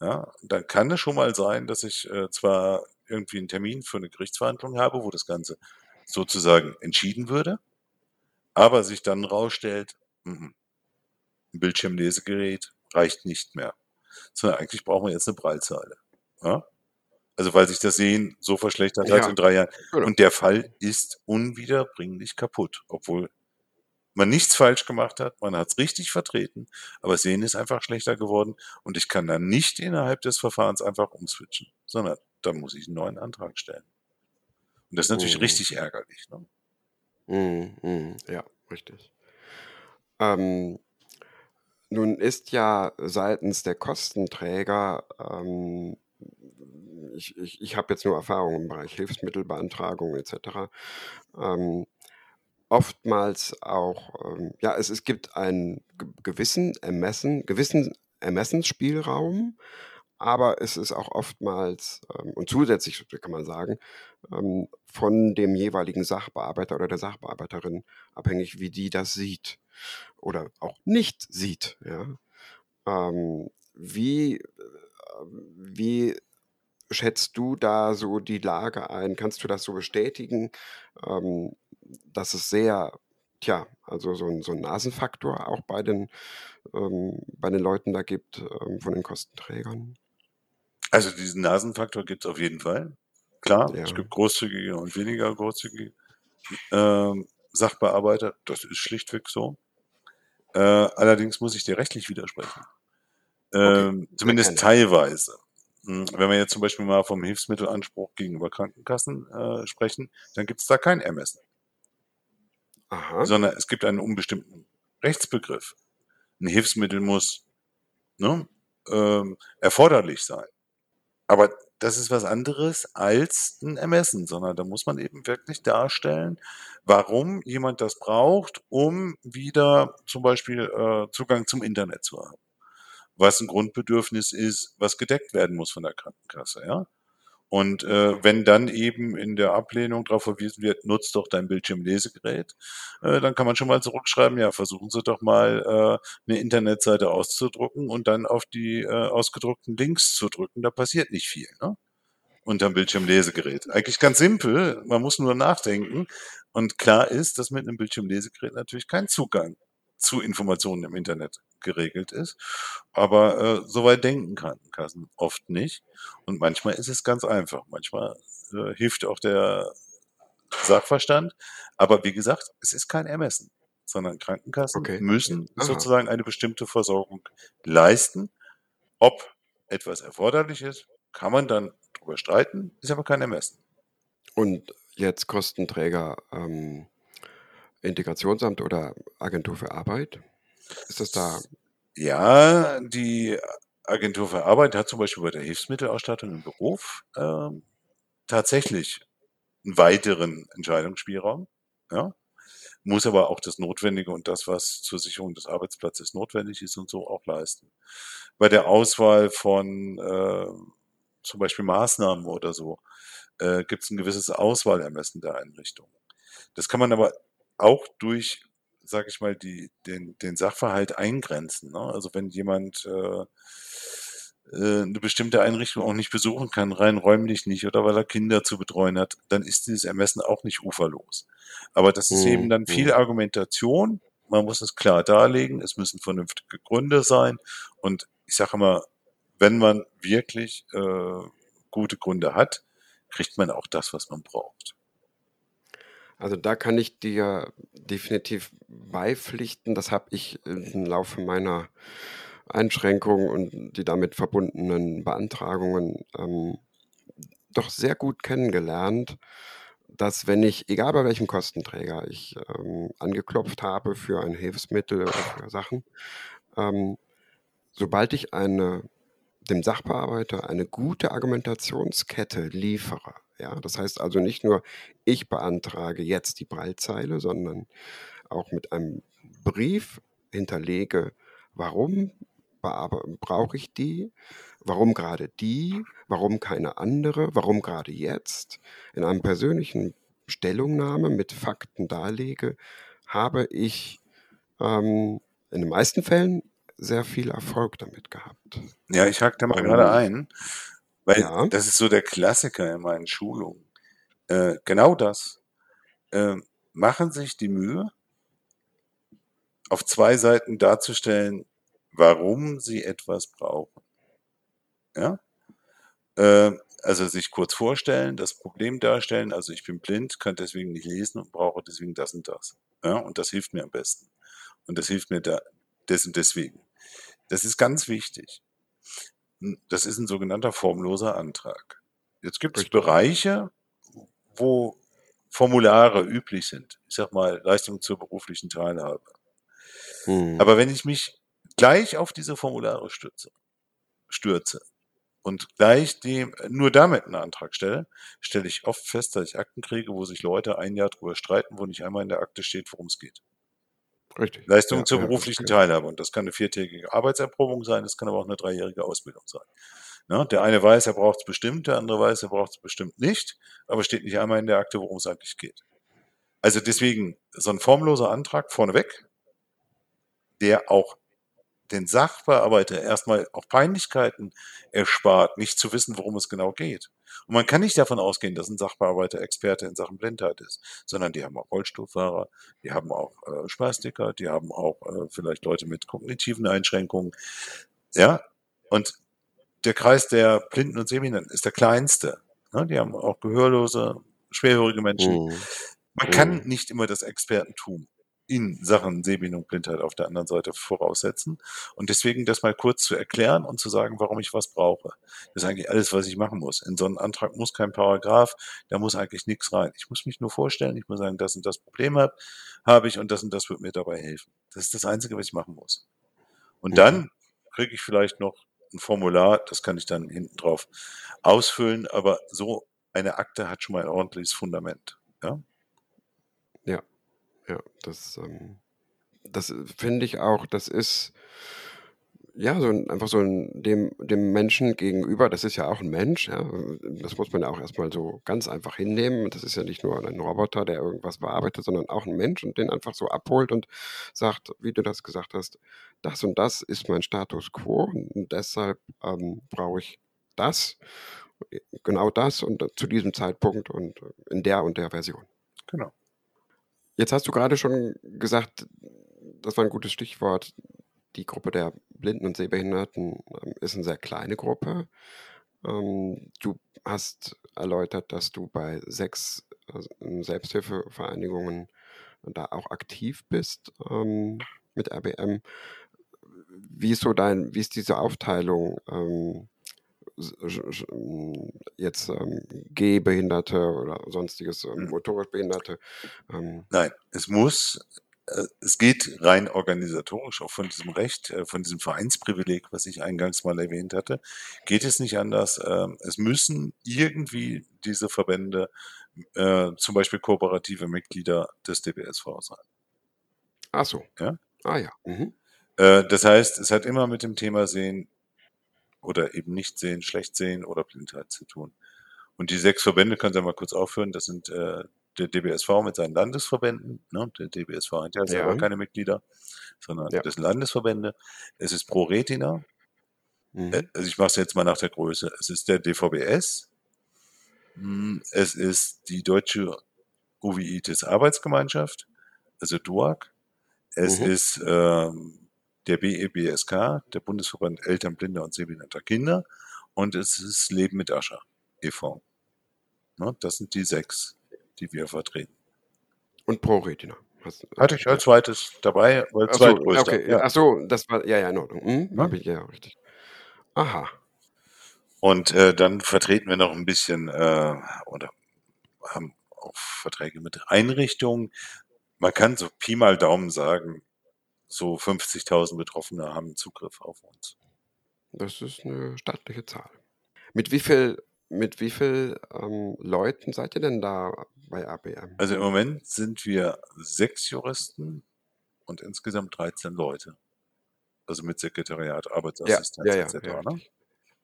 Ja, dann kann es schon mal sein, dass ich äh, zwar irgendwie einen Termin für eine Gerichtsverhandlung habe, wo das Ganze sozusagen entschieden würde, aber sich dann rausstellt, m ein Bildschirmlesegerät reicht nicht mehr. Sondern eigentlich brauchen wir jetzt eine Prallzeile. Ja? Also weil sich das Sehen so verschlechtert ja. hat in drei Jahren. Genau. Und der Fall ist unwiederbringlich kaputt, obwohl man nichts falsch gemacht hat, man hat es richtig vertreten, aber das Sehen ist einfach schlechter geworden und ich kann dann nicht innerhalb des Verfahrens einfach umswitchen, sondern da muss ich einen neuen Antrag stellen. Und das ist natürlich mhm. richtig ärgerlich. Ne? Mhm, mhm, ja, richtig. Ähm, nun ist ja seitens der Kostenträger, ähm, ich, ich, ich habe jetzt nur Erfahrung im Bereich Hilfsmittelbeantragung etc., ähm, oftmals auch, ähm, ja, es, es gibt einen gewissen Ermessen, gewissen Ermessensspielraum, aber es ist auch oftmals ähm, und zusätzlich kann man sagen, ähm, von dem jeweiligen Sachbearbeiter oder der Sachbearbeiterin abhängig, wie die das sieht oder auch nicht sieht. Ja. Ähm, wie, äh, wie schätzt du da so die Lage ein? Kannst du das so bestätigen, ähm, dass es sehr, tja, also so ein, so ein Nasenfaktor auch bei den, ähm, bei den Leuten da gibt, ähm, von den Kostenträgern? Also diesen Nasenfaktor gibt es auf jeden Fall. Klar, ja. es gibt großzügige und weniger großzügige ähm, Sachbearbeiter. Das ist schlichtweg so. Äh, allerdings muss ich dir rechtlich widersprechen. Ähm, okay. Zumindest teilweise. Hm, wenn wir jetzt zum Beispiel mal vom Hilfsmittelanspruch gegenüber Krankenkassen äh, sprechen, dann gibt es da kein Ermessen. Aha. Sondern es gibt einen unbestimmten Rechtsbegriff. Ein Hilfsmittel muss ne, ähm, erforderlich sein. Aber das ist was anderes als ein Ermessen, sondern da muss man eben wirklich darstellen, warum jemand das braucht, um wieder zum Beispiel äh, Zugang zum Internet zu haben. Was ein Grundbedürfnis ist, was gedeckt werden muss von der Krankenkasse, ja. Und äh, wenn dann eben in der Ablehnung darauf verwiesen wird, nutzt doch dein Bildschirmlesegerät, äh, dann kann man schon mal zurückschreiben, ja, versuchen Sie doch mal äh, eine Internetseite auszudrucken und dann auf die äh, ausgedruckten Links zu drücken. Da passiert nicht viel, ne? Unterm Bildschirmlesegerät. Eigentlich ganz simpel, man muss nur nachdenken. Und klar ist, dass mit einem Bildschirmlesegerät natürlich kein Zugang zu Informationen im Internet geregelt ist. Aber äh, so weit denken Krankenkassen oft nicht. Und manchmal ist es ganz einfach. Manchmal äh, hilft auch der Sachverstand. Aber wie gesagt, es ist kein Ermessen, sondern Krankenkassen okay. müssen okay. sozusagen eine bestimmte Versorgung leisten. Ob etwas erforderlich ist, kann man dann darüber streiten, ist aber kein Ermessen. Und jetzt Kostenträger ähm, Integrationsamt oder Agentur für Arbeit? Ist das da? Ja, die Agentur für Arbeit hat zum Beispiel bei der Hilfsmittelausstattung im Beruf ähm, tatsächlich einen weiteren Entscheidungsspielraum. Ja? Muss aber auch das Notwendige und das, was zur Sicherung des Arbeitsplatzes notwendig ist und so auch leisten. Bei der Auswahl von äh, zum Beispiel Maßnahmen oder so äh, gibt es ein gewisses Auswahlermessen der Einrichtungen. Das kann man aber auch durch sage ich mal, die, den, den Sachverhalt eingrenzen. Ne? Also wenn jemand äh, äh, eine bestimmte Einrichtung auch nicht besuchen kann, rein räumlich nicht oder weil er Kinder zu betreuen hat, dann ist dieses Ermessen auch nicht uferlos. Aber das ist mhm. eben dann viel mhm. Argumentation. Man muss es klar darlegen. Es müssen vernünftige Gründe sein. Und ich sage immer, wenn man wirklich äh, gute Gründe hat, kriegt man auch das, was man braucht. Also da kann ich dir definitiv beipflichten. Das habe ich im Laufe meiner Einschränkungen und die damit verbundenen Beantragungen ähm, doch sehr gut kennengelernt, dass wenn ich, egal bei welchem Kostenträger ich ähm, angeklopft habe für ein Hilfsmittel oder für Sachen, ähm, sobald ich eine, dem Sachbearbeiter eine gute Argumentationskette liefere, ja, das heißt also nicht nur, ich beantrage jetzt die Prallzeile, sondern auch mit einem Brief hinterlege, warum brauche ich die, warum gerade die, warum keine andere, warum gerade jetzt, in einem persönlichen Stellungnahme mit Fakten darlege, habe ich ähm, in den meisten Fällen sehr viel Erfolg damit gehabt. Ja, ich hake da mal gerade ein, weil ja, das ist so der Klassiker in meinen Schulungen. Äh, genau das. Äh, machen sich die Mühe, auf zwei Seiten darzustellen, warum sie etwas brauchen. Ja? Äh, also sich kurz vorstellen, das Problem darstellen, also ich bin blind, kann deswegen nicht lesen und brauche deswegen das und das. Ja? Und das hilft mir am besten. Und das hilft mir da des und deswegen. Das ist ganz wichtig. Das ist ein sogenannter formloser Antrag. Jetzt gibt es. Bereiche, wo Formulare üblich sind. Ich sag mal, Leistung zur beruflichen Teilhabe. Hm. Aber wenn ich mich gleich auf diese Formulare stürze, stürze und gleich dem, nur damit einen Antrag stelle, stelle ich oft fest, dass ich Akten kriege, wo sich Leute ein Jahr drüber streiten, wo nicht einmal in der Akte steht, worum es geht. Richtig. Leistung Ja, zur ja, beruflichen ich. Teilhabe. Und das kann eine viertägige Arbeitserprobung sein, das kann aber auch eine dreijährige Ausbildung sein. Ne? Der eine weiß, er braucht es bestimmt, der andere weiß, er braucht es bestimmt nicht, aber steht nicht einmal in der Akte, worum es eigentlich geht. Also deswegen so ein formloser Antrag vorneweg, der auch den Sachbearbeiter erstmal auch Peinlichkeiten erspart, nicht zu wissen, worum es genau geht. Und man kann nicht davon ausgehen, dass ein Sachbearbeiter Experte in Sachen Blindheit ist, sondern die haben auch Rollstuhlfahrer, die haben auch äh, Spastiker, die haben auch äh, vielleicht Leute mit kognitiven Einschränkungen. Ja, und der Kreis der Blinden und Sehbehinderten ist der kleinste. Ne? Die haben auch gehörlose, schwerhörige Menschen. Hm. Man kann Hm. nicht immer das Expertentum in Sachen Sehbehinderung, Blindheit auf der anderen Seite voraussetzen. Und deswegen das mal kurz zu erklären und zu sagen, warum ich was brauche. Das ist eigentlich alles, was ich machen muss. In so einen Antrag muss kein Paragraph, da muss eigentlich nichts rein. Ich muss mich nur vorstellen, ich muss sagen, das und das Problem habe, habe ich und das und das wird mir dabei helfen. Das ist das Einzige, was ich machen muss. Und Mhm. dann kriege ich vielleicht noch ein Formular, das kann ich dann hinten drauf ausfüllen, aber so eine Akte hat schon mal ein ordentliches Fundament. Ja? Ja, ja, das, ähm, das finde ich auch, das ist ja so ein, einfach so ein, dem, dem Menschen gegenüber, das ist ja auch ein Mensch, ja, das muss man ja auch erstmal so ganz einfach hinnehmen. Das ist ja nicht nur ein Roboter, der irgendwas bearbeitet, sondern auch ein Mensch und den einfach so abholt und sagt, wie du das gesagt hast, das und das ist mein Status quo und deshalb ähm, brauche ich das, genau das und zu diesem Zeitpunkt und in der und der Version. Genau. Jetzt hast du gerade schon gesagt, das war ein gutes Stichwort, die Gruppe der Blinden und Sehbehinderten ähm, ist eine sehr kleine Gruppe. Ähm, du hast erläutert, dass du bei sechs äh, Selbsthilfevereinigungen da auch aktiv bist ähm, mit RBM. Wie ist so dein, wie ist diese Aufteilung? S- jetzt ähm, Gehbehinderte oder sonstiges, ähm, Hm. motorisch Behinderte. Ähm, Nein, es muss, äh, es geht rein organisatorisch, auch von diesem Recht, äh, von diesem Vereinsprivileg, was ich eingangs mal erwähnt hatte, geht es nicht anders. Ähm, Es müssen irgendwie diese Verbände, äh, zum Beispiel kooperative Mitglieder des DBSV sein. ach so. Ja? Ah ja. Mhm. Äh, Das heißt, es hat immer mit dem Thema Sehen oder eben nicht sehen, schlecht sehen oder Blindheit zu tun. Und die sechs Verbände können Sie mal kurz aufführen. Das sind äh, der DBSV mit seinen Landesverbänden. Ne? Der DBSV hat ja selber keine Mitglieder, sondern Ja. das sind Landesverbände. Es ist Pro Retina. Äh, Mhm. Also ich mache es jetzt mal nach der Größe. Es ist der DVBS. Hm, Es ist die Deutsche Uveitis Arbeitsgemeinschaft, also DUAG. Es Mhm. ist ähm, der BEBSK, der Bundesverband Eltern blinder und sehbehinderter Kinder. Und es ist Leben mit Ascher e.V. Ne, das sind die sechs, die wir vertreten. Und Pro Retina. Hast, Hatte ich ja. als zweites dabei, weil Ach so, zweitgrößter. okay. Ja. Ach so, das war, ja, ja, in Ordnung. Ne? Hab ich, ja, richtig. Aha. Und äh, dann vertreten wir noch ein bisschen äh, oder haben auch Verträge mit Einrichtungen. Man kann so Pi mal Daumen sagen, so 50.000 Betroffene haben Zugriff auf uns. Das ist eine stattliche Zahl. Mit wie viel, mit wie viel ähm, Leuten seid ihr denn da bei ABM? Also im Moment sind wir sechs Juristen und insgesamt 13 Leute. Also mit Sekretariat, Arbeitsassistenz ja, ja, etc. ja, Ne?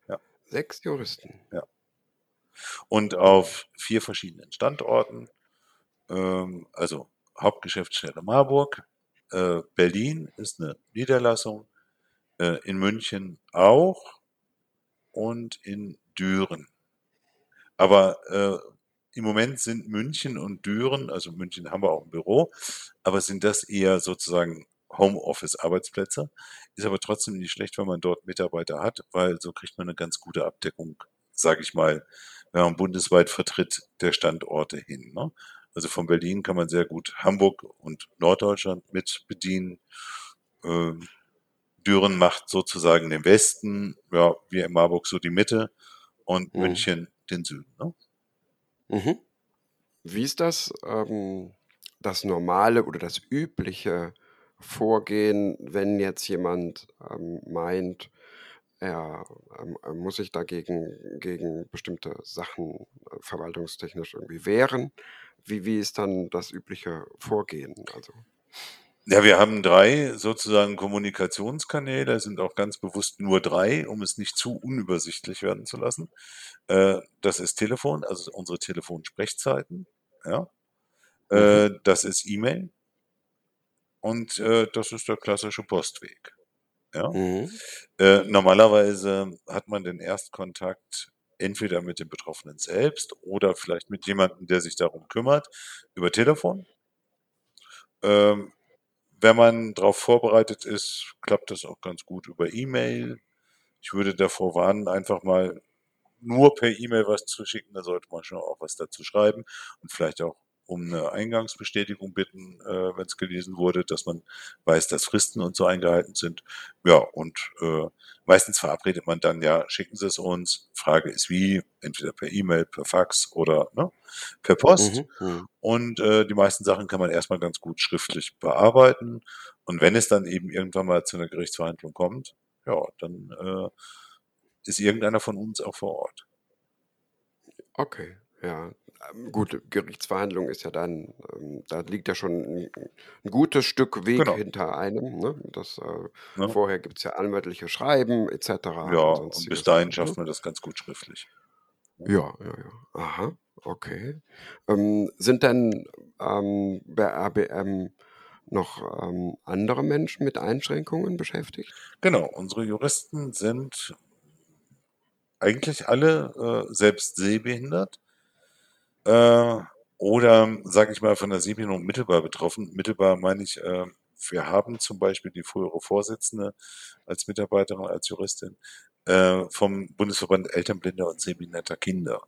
Ja. Sechs Juristen. Ja. Und auf vier verschiedenen Standorten, ähm, also Hauptgeschäftsstelle Marburg, äh, Berlin ist eine Niederlassung, äh, in München auch und in Düren. Aber äh, im Moment sind München und Düren, also München haben wir auch ein Büro, aber sind das eher sozusagen Homeoffice-Arbeitsplätze. Ist aber trotzdem nicht schlecht, wenn man dort Mitarbeiter hat, weil so kriegt man eine ganz gute Abdeckung, sage ich mal, wenn man bundesweit vertritt, der Standorte hin. Ne? Also von Berlin kann man sehr gut Hamburg und Norddeutschland mit bedienen. Ähm, Düren macht sozusagen den Westen, ja, wir in Marburg so die Mitte und Mhm. München den Süden. Ne? Mhm. Wie ist das, ähm, das normale oder das übliche Vorgehen, wenn jetzt jemand ähm, meint, er, ähm, er muss sich dagegen gegen bestimmte Sachen äh, verwaltungstechnisch irgendwie wehren? Wie, wie ist dann das übliche Vorgehen? Also, Ja, wir haben drei sozusagen Kommunikationskanäle, es sind auch ganz bewusst nur drei, um es nicht zu unübersichtlich werden zu lassen. Äh, das ist Telefon, also unsere Telefonsprechzeiten, ja. mhm. Äh, das ist E-Mail und äh, das ist der klassische Postweg. Ja. Mhm. Normalerweise hat man den Erstkontakt entweder mit dem Betroffenen selbst oder vielleicht mit jemandem, der sich darum kümmert, über Telefon. Ähm, wenn man darauf vorbereitet ist, klappt das auch ganz gut über E-Mail. Ich würde davor warnen, einfach mal nur per E-Mail was zu schicken. Da sollte man schon auch was dazu schreiben und vielleicht auch um eine Eingangsbestätigung bitten, äh, wenn es gelesen wurde, dass man weiß, dass Fristen und so eingehalten sind. Ja, und äh, meistens verabredet man dann, ja, schicken Sie es uns. Frage ist wie, entweder per E-Mail, per Fax oder ne, per Post. Mhm. Mhm. Und äh, die meisten Sachen kann man erstmal ganz gut schriftlich bearbeiten. Und wenn es dann eben irgendwann mal zu einer Gerichtsverhandlung kommt, ja, dann äh, ist irgendeiner von uns auch vor Ort. Okay, ja. Ähm, Gut, Gerichtsverhandlung ist ja dann, ähm, da liegt ja schon ein, ein gutes Stück Weg Genau. hinter einem. Ne? Das, äh, Ne? vorher gibt es ja anwaltliche Schreiben etc. Ja, und und bis dahin Ne? schafft man das ganz gut schriftlich. Ja, ja, ja. Aha, okay. Ähm, sind denn ähm, bei RBM noch ähm, andere Menschen mit Einschränkungen beschäftigt? Genau, unsere Juristen sind eigentlich alle äh, selbst sehbehindert äh, oder, sage ich mal, von der Sehbehinderung mittelbar betroffen. Mittelbar meine ich, äh, wir haben zum Beispiel die frühere Vorsitzende als Mitarbeiterin, als Juristin äh, vom Bundesverband Elternblinder und Sehbehinderter Kinder.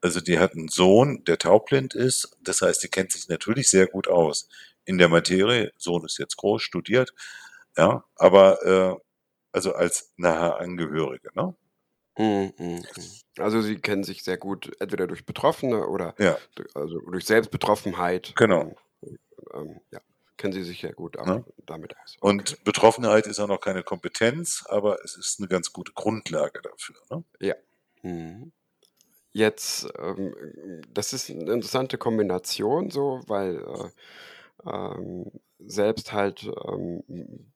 Also die hat einen Sohn, der taubblind ist. Das heißt, die kennt sich natürlich sehr gut aus in der Materie. Sohn ist jetzt groß, studiert, ja, aber äh, also als nahe Angehörige, ne? Mhm, mhm, mhm. Also Sie kennen sich sehr gut, entweder durch Betroffene oder Ja, du- also durch Selbstbetroffenheit. genau. Ähm, ähm, ja, kennen Sie sich sehr gut auch Ne? damit aus. Okay. Und Betroffenheit ist auch noch keine Kompetenz, aber es ist eine ganz gute Grundlage dafür. Ne? Ja. Mhm. Jetzt, ähm, das ist eine interessante Kombination so, weil äh, ähm, selbst halt ähm,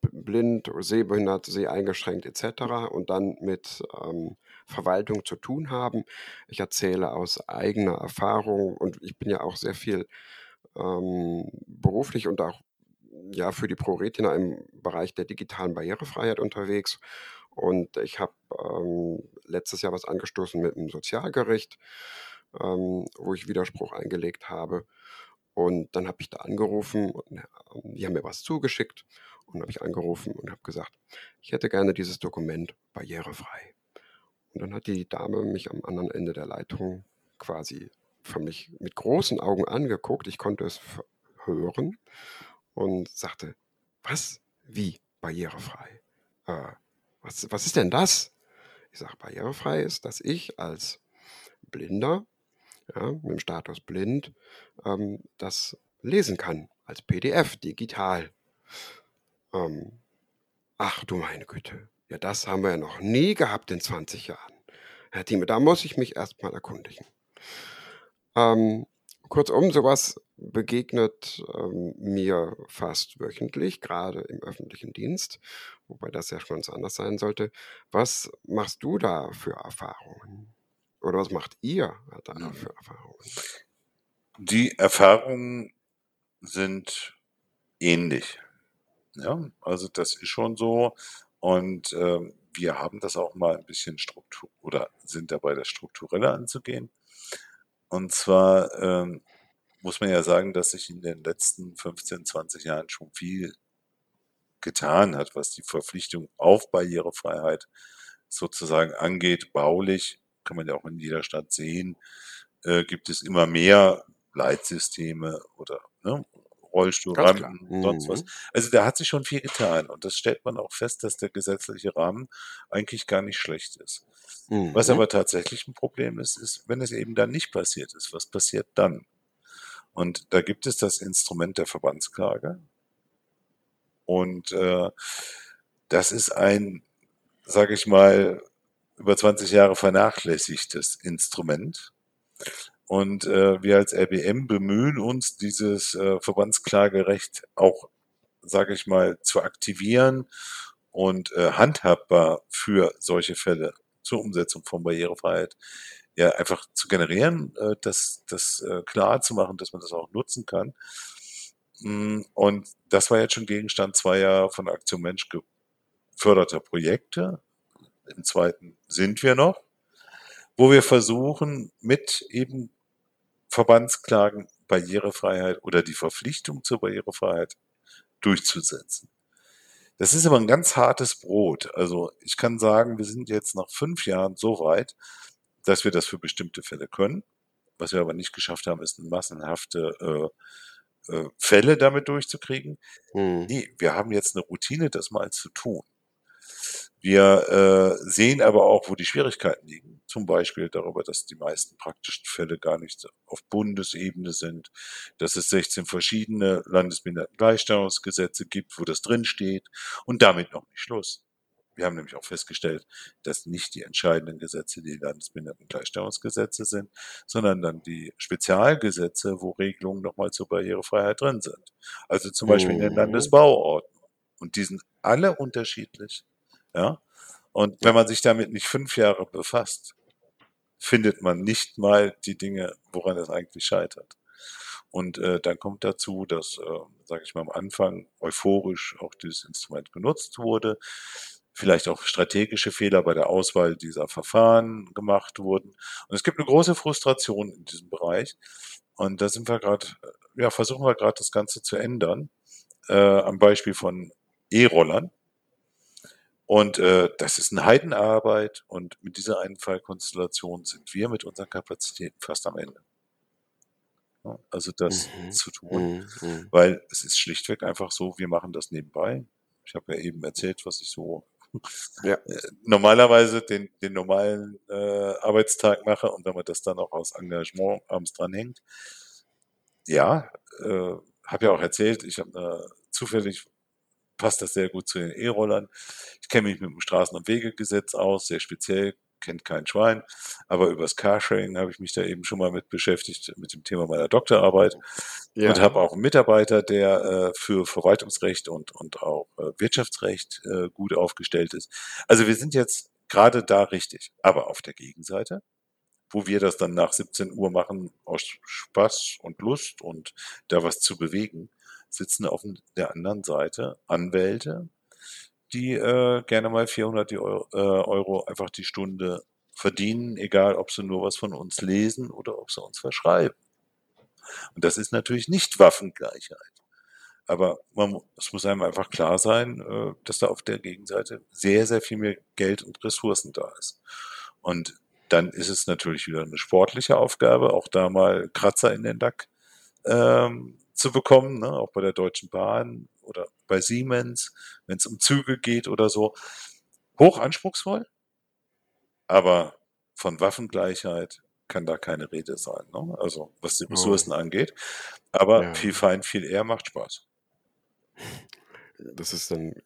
b- blind, oder sehbehindert, seheingeschränkt etc. und dann mit ähm, Verwaltung zu tun haben. Ich erzähle aus eigener Erfahrung und ich bin ja auch sehr viel ähm, beruflich und auch ja für die ProRetina im Bereich der digitalen Barrierefreiheit unterwegs. Und ich habe ähm, letztes Jahr was angestoßen mit dem Sozialgericht, ähm, wo ich Widerspruch eingelegt habe. Und dann habe ich da angerufen und ähm, die haben mir was zugeschickt und habe ich angerufen und habe gesagt, ich hätte gerne dieses Dokument barrierefrei. Und dann hat die Dame mich am anderen Ende der Leitung quasi für mich mit großen Augen angeguckt. Ich konnte es hören und sagte, was? Wie barrierefrei? Äh, was, was ist denn das? Ich sage, barrierefrei ist, dass ich als Blinder, ja, mit dem Status blind, ähm, das lesen kann, als PDF, digital. Ähm, ach du meine Güte, ja, das haben wir ja noch nie gehabt in 20 Jahren. Herr Thieme, da muss ich mich erstmal erkundigen. Ähm, Kurzum, sowas begegnet ähm, mir fast wöchentlich, gerade im öffentlichen Dienst, wobei das ja schon ganz anders sein sollte. Was machst du da für Erfahrungen? Oder was macht ihr da Mhm. für Erfahrungen? Die Erfahrungen sind ähnlich. Ja, also das ist schon so. Und ähm, wir haben das auch mal ein bisschen Struktur oder sind dabei, das Strukturelle anzugehen. Und zwar ähm, muss man ja sagen, dass sich in den letzten 15, 20 Jahren schon viel getan hat, was die Verpflichtung auf Barrierefreiheit sozusagen angeht. Baulich kann man ja auch in jeder Stadt sehen, äh, gibt es immer mehr Leitsysteme oder ne, Ganz klar. Rollstuhlrampen, sonst was. Mhm. Also da hat sich schon viel getan und das stellt man auch fest, dass der gesetzliche Rahmen eigentlich gar nicht schlecht ist. Was Mhm. aber tatsächlich ein Problem ist, ist, wenn es eben dann nicht passiert ist, was passiert dann? Und da gibt es das Instrument der Verbandsklage. Und äh, das ist ein, sage ich mal, über 20 Jahre vernachlässigtes Instrument. Und äh, wir als RBM bemühen uns, dieses äh, Verbandsklagerecht auch, sage ich mal, zu aktivieren und äh, handhabbar für solche Fälle zur Umsetzung von Barrierefreiheit ja einfach zu generieren, äh, das, das äh, klar zu machen, dass man das auch nutzen kann. Mm, Und das war jetzt schon Gegenstand zweier von Aktion Mensch geförderter Projekte. Im zweiten sind wir noch, wo wir versuchen, mit eben Verbandsklagen Barrierefreiheit oder die Verpflichtung zur Barrierefreiheit durchzusetzen. Das ist aber ein ganz hartes Brot. Also ich kann sagen, wir sind jetzt nach fünf Jahren so weit, dass wir das für bestimmte Fälle können. Was wir aber nicht geschafft haben, ist massenhafte äh, äh, Fälle damit durchzukriegen. Mhm. Nee, wir haben jetzt eine Routine, das mal zu tun. Wir äh, sehen aber auch, wo die Schwierigkeiten liegen. Zum Beispiel darüber, dass die meisten praktischen Fälle gar nicht auf Bundesebene sind, dass es 16 verschiedene Landesbehindertengleichstellungsgesetze gibt, wo das drinsteht und damit noch nicht Schluss. Wir haben nämlich auch festgestellt, dass nicht die entscheidenden Gesetze die Landesbehindertengleichstellungsgesetze sind, sondern dann die Spezialgesetze, wo Regelungen nochmal zur Barrierefreiheit drin sind. Also zum Beispiel in der Mhm. Landesbauordnung. Und die sind alle unterschiedlich. Ja. Und wenn man sich damit nicht fünf Jahre befasst, findet man nicht mal die Dinge, woran es eigentlich scheitert. Und äh, dann kommt dazu, dass, äh, sage ich mal, am Anfang euphorisch auch dieses Instrument genutzt wurde, vielleicht auch strategische Fehler bei der Auswahl dieser Verfahren gemacht wurden. Und es gibt eine große Frustration in diesem Bereich. Und da sind wir gerade, ja, versuchen wir gerade das Ganze zu ändern, äh, am Beispiel von E-Rollern. Und äh, das ist eine Heidenarbeit und mit dieser einen Fallkonstellation sind wir mit unseren Kapazitäten fast am Ende. Ja, also das Mhm. zu tun, Mhm. Mhm. weil es ist schlichtweg einfach so, wir machen das nebenbei. Ich habe ja eben erzählt, was ich so Ja. äh, normalerweise den, den normalen äh, Arbeitstag mache und wenn man das dann auch aus Engagement abends dranhängt. Ja, äh, habe ja auch erzählt, ich habe äh, zufällig passt das sehr gut zu den E-Rollern. Ich kenne mich mit dem Straßen- und Wegegesetz aus, sehr speziell, kennt kein Schwein, aber übers Carsharing habe ich mich da eben schon mal mit beschäftigt, mit dem Thema meiner Doktorarbeit und Ja. habe auch einen Mitarbeiter, der äh, für Verwaltungsrecht und, und auch äh, Wirtschaftsrecht äh, gut aufgestellt ist. Also wir sind jetzt gerade da richtig, aber auf der Gegenseite, wo wir das dann nach 17 Uhr machen aus Spaß und Lust und da was zu bewegen, sitzen auf der anderen Seite Anwälte, die äh, gerne mal 400 die Euro, äh, Euro einfach die Stunde verdienen, egal ob sie nur was von uns lesen oder ob sie uns verschreiben. Und das ist natürlich nicht Waffengleichheit. Aber man, es muss einem einfach klar sein, äh, dass da auf der Gegenseite sehr, sehr viel mehr Geld und Ressourcen da ist. Und dann ist es natürlich wieder eine sportliche Aufgabe, auch da mal Kratzer in den Lack ähm, zu bekommen, ne? auch bei der Deutschen Bahn oder bei Siemens, wenn es um Züge geht oder so. Hoch anspruchsvoll, aber von Waffengleichheit kann da keine Rede sein. Ne? Also was die Oh. Ressourcen angeht. Aber Ja. viel fein, viel eher macht Spaß. Das ist ein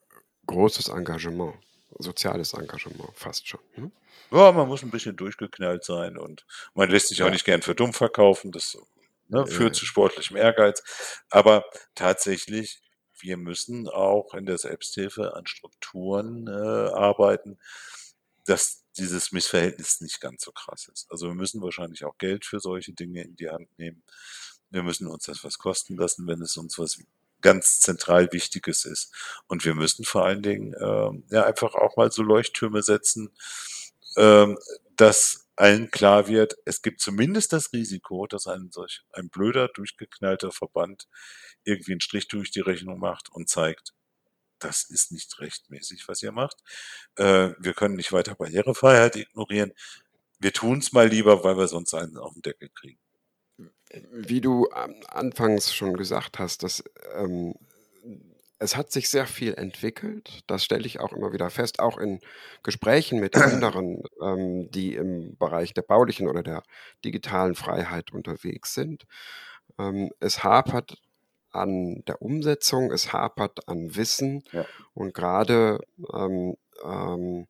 großes Engagement, soziales Engagement fast schon. Hm? Ja, man muss ein bisschen durchgeknallt sein und man lässt sich auch Ja. nicht gern für dumm verkaufen. Das ne, führt zu sportlichem Ehrgeiz. Aber tatsächlich, wir müssen auch in der Selbsthilfe an Strukturen äh, arbeiten, dass dieses Missverhältnis nicht ganz so krass ist. Also wir müssen wahrscheinlich auch Geld für solche Dinge in die Hand nehmen. Wir müssen uns das was kosten lassen, wenn es uns was ganz zentral Wichtiges ist. Und wir müssen vor allen Dingen ähm, ja einfach auch mal so Leuchttürme setzen, ähm, dass allen klar wird, es gibt zumindest das Risiko, dass ein solch ein blöder, durchgeknallter Verband irgendwie einen Strich durch die Rechnung macht und zeigt, das ist nicht rechtmäßig, was ihr macht. Äh, wir können nicht weiter Barrierefreiheit ignorieren. Wir tun es mal lieber, weil wir sonst einen auf den Deckel kriegen. Wie du anfangs schon gesagt hast, dass, ähm, es hat sich sehr viel entwickelt. Das stelle ich auch immer wieder fest, auch in Gesprächen mit <clears throat> anderen, ähm, die im Bereich der baulichen oder der digitalen Freiheit unterwegs sind. Ähm, es hapert an der Umsetzung, es hapert an Wissen Ja. und gerade ähm, ähm,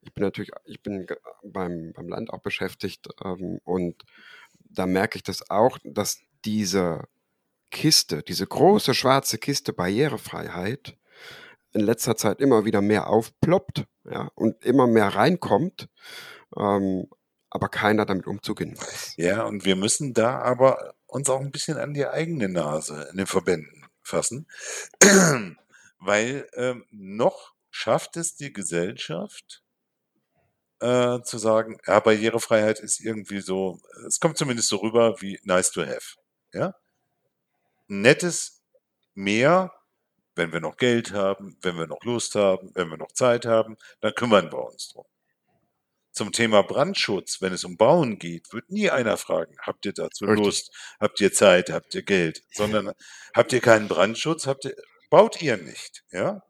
ich bin natürlich, ich bin beim, beim Land auch beschäftigt ähm, und da merke ich das auch, dass diese Kiste, diese große schwarze Kiste Barrierefreiheit in letzter Zeit immer wieder mehr aufploppt ja, und immer mehr reinkommt, ähm, aber keiner damit umzugehen weiß. Ja, und wir müssen da aber uns auch ein bisschen an die eigene Nase in den Verbänden fassen, <clears throat> weil ähm, noch schafft es die Gesellschaft äh, zu sagen, ja, Barrierefreiheit ist irgendwie so, es kommt zumindest so rüber wie nice to have. Ja? Nettes Mehr, wenn wir noch Geld haben, wenn wir noch Lust haben, wenn wir noch Zeit haben, dann kümmern wir uns drum. Zum Thema Brandschutz, wenn es um Bauen geht, wird nie einer fragen, habt ihr dazu Richtig. Lust, habt ihr Zeit, habt ihr Geld, sondern habt ihr keinen Brandschutz, habt ihr, baut ihr nicht, ja?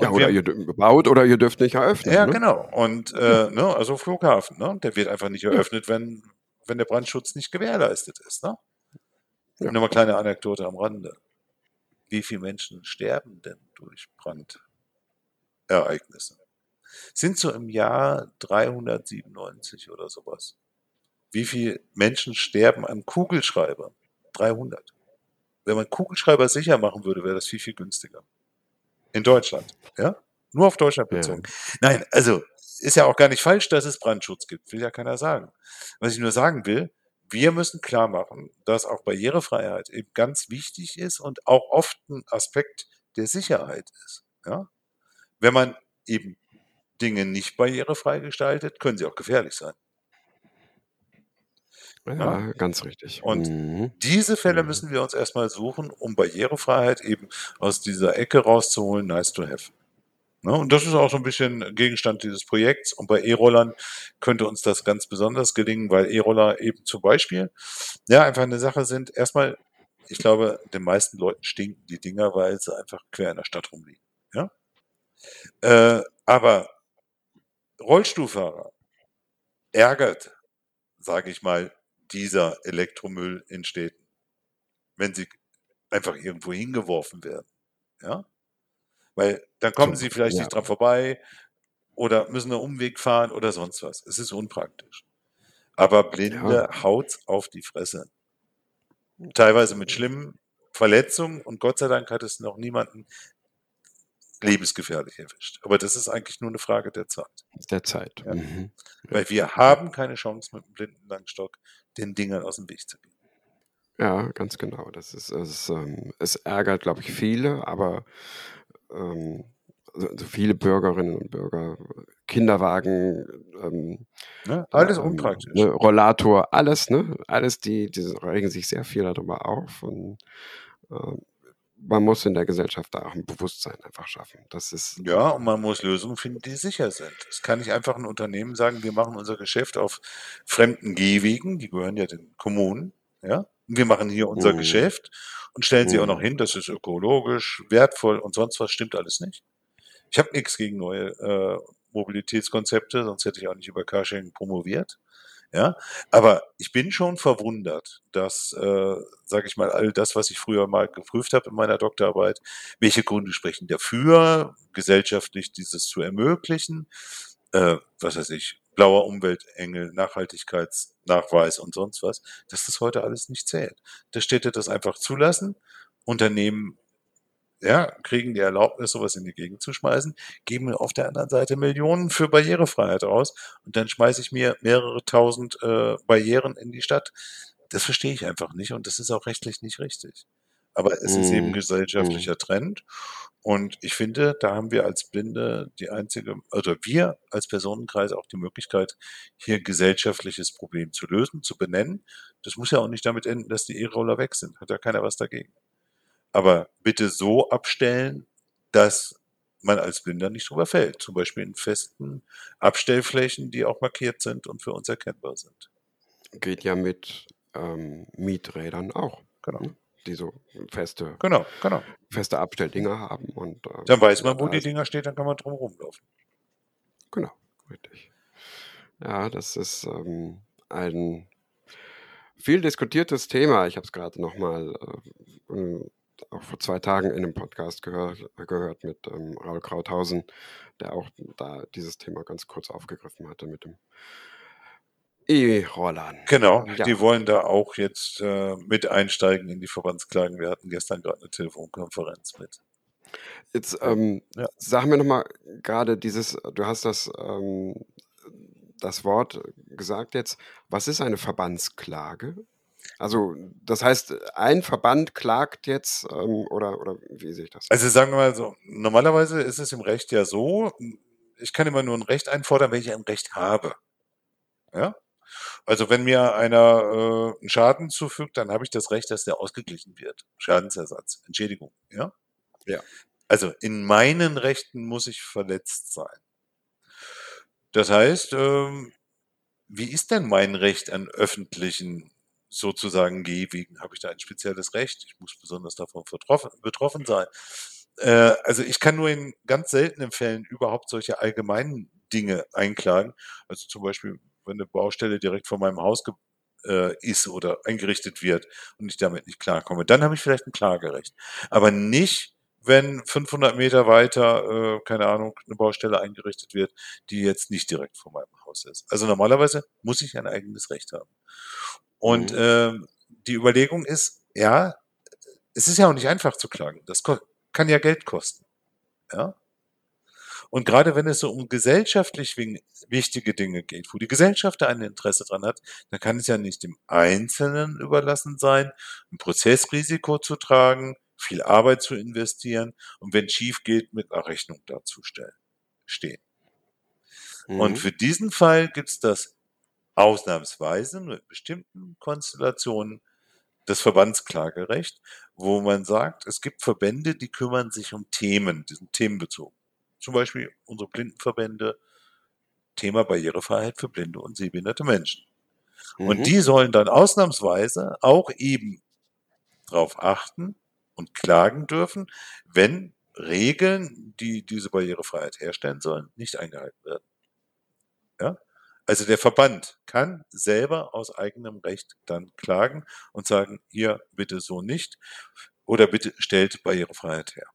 Ja, oder wir- ihr baut oder ihr dürft nicht eröffnen. ja, ne? genau. Und äh, ne, also Flughafen, ne? Der wird einfach nicht eröffnet, wenn, wenn der Brandschutz nicht gewährleistet ist. Ne? Ja. Nur mal kleine Anekdote am Rande. Wie viele Menschen sterben denn durch Brandereignisse? Sind so im Jahr 397 oder sowas. Wie viele Menschen sterben an Kugelschreiber? 300. Wenn man Kugelschreiber sicher machen würde, wäre das viel, viel günstiger. In Deutschland, ja? Nur auf Deutschland Ja. bezogen. Nein, also ist ja auch gar nicht falsch, dass es Brandschutz gibt, will ja keiner sagen. Was ich nur sagen will, wir müssen klar machen, dass auch Barrierefreiheit eben ganz wichtig ist und auch oft ein Aspekt der Sicherheit ist. Ja? Wenn man eben Dinge nicht barrierefrei gestaltet, können sie auch gefährlich sein. Ja, ganz richtig. Und mhm. Diese Fälle Mhm. müssen wir uns erstmal suchen, um Barrierefreiheit eben aus dieser Ecke rauszuholen, nice to have. Ne? Und das ist auch so ein bisschen Gegenstand dieses Projekts. Und bei E-Rollern könnte uns das ganz besonders gelingen, weil E-Roller eben zum Beispiel ja einfach eine Sache sind. Erstmal, ich glaube, den meisten Leuten stinken die Dinger, weil sie einfach quer in der Stadt rumliegen. Ja? Äh, aber Rollstuhlfahrer ärgert, sage ich mal, dieser Elektromüll in Städten, wenn sie einfach irgendwo hingeworfen werden. Ja? Weil dann kommen So, sie vielleicht ja. nicht dran vorbei oder müssen einen Umweg fahren oder sonst was. Es ist unpraktisch. Aber Blinde haut's auf die Fresse. Teilweise mit schlimmen Verletzungen und Gott sei Dank hat es noch niemanden lebensgefährlich erwischt. Aber das ist eigentlich nur eine Frage der Zeit. Der Zeit. Ja. Mhm. Weil wir haben keine Chance mit dem blinden Langstock den Dingern aus dem Weg zu gehen. Ja, ganz genau. Das ist, es, ähm, es ärgert, glaube ich, viele, aber ähm, also also viele Bürgerinnen und Bürger, Kinderwagen, ähm, Ne? Alles ähm, unpraktisch. Ne, Rollator, alles, ne? Alles, die, die regen sich sehr viel darüber auf und ähm, man muss in der Gesellschaft da auch ein Bewusstsein einfach schaffen. Das ist Ja, und man muss Lösungen finden, die sicher sind. Es kann nicht einfach ein Unternehmen sagen, wir machen unser Geschäft auf fremden Gehwegen, die gehören ja den Kommunen, ja. Wir machen hier unser Mhm. Geschäft und stellen sie auch noch Mhm. hin, das ist ökologisch, wertvoll und sonst was stimmt alles nicht. Ich habe nichts gegen neue äh, Mobilitätskonzepte, sonst hätte ich auch nicht über Carsharing promoviert. Ja, aber ich bin schon verwundert, dass, äh, sage ich mal, all das, was ich früher mal geprüft habe in meiner Doktorarbeit, welche Gründe sprechen dafür, gesellschaftlich dieses zu ermöglichen, äh, was weiß ich, blauer Umweltengel, Nachhaltigkeitsnachweis und sonst was, dass das heute alles nicht zählt. Dass Städte das einfach zulassen, Unternehmen ja, kriegen die Erlaubnis, sowas in die Gegend zu schmeißen, geben auf der anderen Seite Millionen für Barrierefreiheit aus und dann schmeiße ich mir mehrere tausend äh, Barrieren in die Stadt. Das verstehe ich einfach nicht und das ist auch rechtlich nicht richtig. Aber es ist eben Mhm. gesellschaftlicher Trend und ich finde, da haben wir als Blinde die einzige, oder wir als Personenkreis auch die Möglichkeit, hier gesellschaftliches Problem zu lösen, zu benennen. Das muss ja auch nicht damit enden, dass die E-Roller weg sind. Hat ja keiner was dagegen. Aber bitte so abstellen, dass man als Blinder nicht drüber fällt. Zum Beispiel in festen Abstellflächen, die auch markiert sind und für uns erkennbar sind. Geht ja mit ähm, Mieträdern auch, Genau, ne? Die so feste, genau, genau. feste Abstelldinger haben. Und ähm, Dann weiß man, wo die ist, Dinger stehen, dann kann man drum rumlaufen. genau, richtig. Ja, das ist ähm, ein viel diskutiertes Thema. Ich habe es gerade nochmal äh, äh, auch vor zwei Tagen in einem Podcast gehört, gehört mit ähm, Raul Krauthausen, der auch da dieses Thema ganz kurz aufgegriffen hatte mit dem E-Rollern. Genau, Ja, die wollen da auch jetzt äh, mit einsteigen in die Verbandsklagen. Wir hatten gestern gerade eine Telefonkonferenz mit. jetzt ähm, ja. sag mir nochmal gerade dieses, du hast das, ähm, das Wort gesagt jetzt. Was ist eine Verbandsklage? Also, das heißt, ein Verband klagt jetzt, ähm, oder, oder wie sehe ich das? Also sagen wir mal so, normalerweise ist es im Recht ja so, ich kann immer nur ein Recht einfordern, wenn ich ein Recht habe. Ja? Also wenn mir einer äh, einen Schaden zufügt, dann habe ich das Recht, dass der ausgeglichen wird. Schadensersatz, Entschädigung. Ja? Ja. Also in meinen Rechten muss ich verletzt sein. Das heißt, ähm, wie ist denn mein Recht an öffentlichen sozusagen Gehwegen? Habe ich da ein spezielles Recht? Ich muss besonders davon betroffen, sein. Äh, also ich kann nur in ganz seltenen Fällen überhaupt solche allgemeinen Dinge einklagen. Also zum Beispiel, wenn eine Baustelle direkt vor meinem Haus äh, ist oder eingerichtet wird und ich damit nicht klarkomme, dann habe ich vielleicht ein Klagerecht. Aber nicht, wenn 500 Meter weiter, äh, keine Ahnung, eine Baustelle eingerichtet wird, die jetzt nicht direkt vor meinem Haus ist. Also normalerweise muss ich ein eigenes Recht haben. Und Mhm. ähm, die Überlegung ist, ja, es ist ja auch nicht einfach zu klagen. Das kann ja Geld kosten. Ja? Und gerade wenn es so um gesellschaftlich wichtige Dinge geht, wo die Gesellschaft da ein Interesse dran hat, dann kann es ja nicht dem Einzelnen überlassen sein, ein Prozessrisiko zu tragen, viel Arbeit zu investieren und wenn es schief geht, mit einer Rechnung dazustellen, stehen. Und Mhm. für diesen Fall gibt es das ausnahmsweise mit bestimmten Konstellationen das Verbandsklagerecht, wo man sagt, es gibt Verbände, die kümmern sich um Themen, diesen Themenbezug. Zum Beispiel unsere Blindenverbände, Thema Barrierefreiheit für blinde und sehbehinderte Menschen. Und Mhm. die sollen dann ausnahmsweise auch eben darauf achten und klagen dürfen, wenn Regeln, die diese Barrierefreiheit herstellen sollen, nicht eingehalten werden. Ja? Also der Verband kann selber aus eigenem Recht dann klagen und sagen, hier bitte so nicht oder bitte stellt Barrierefreiheit her.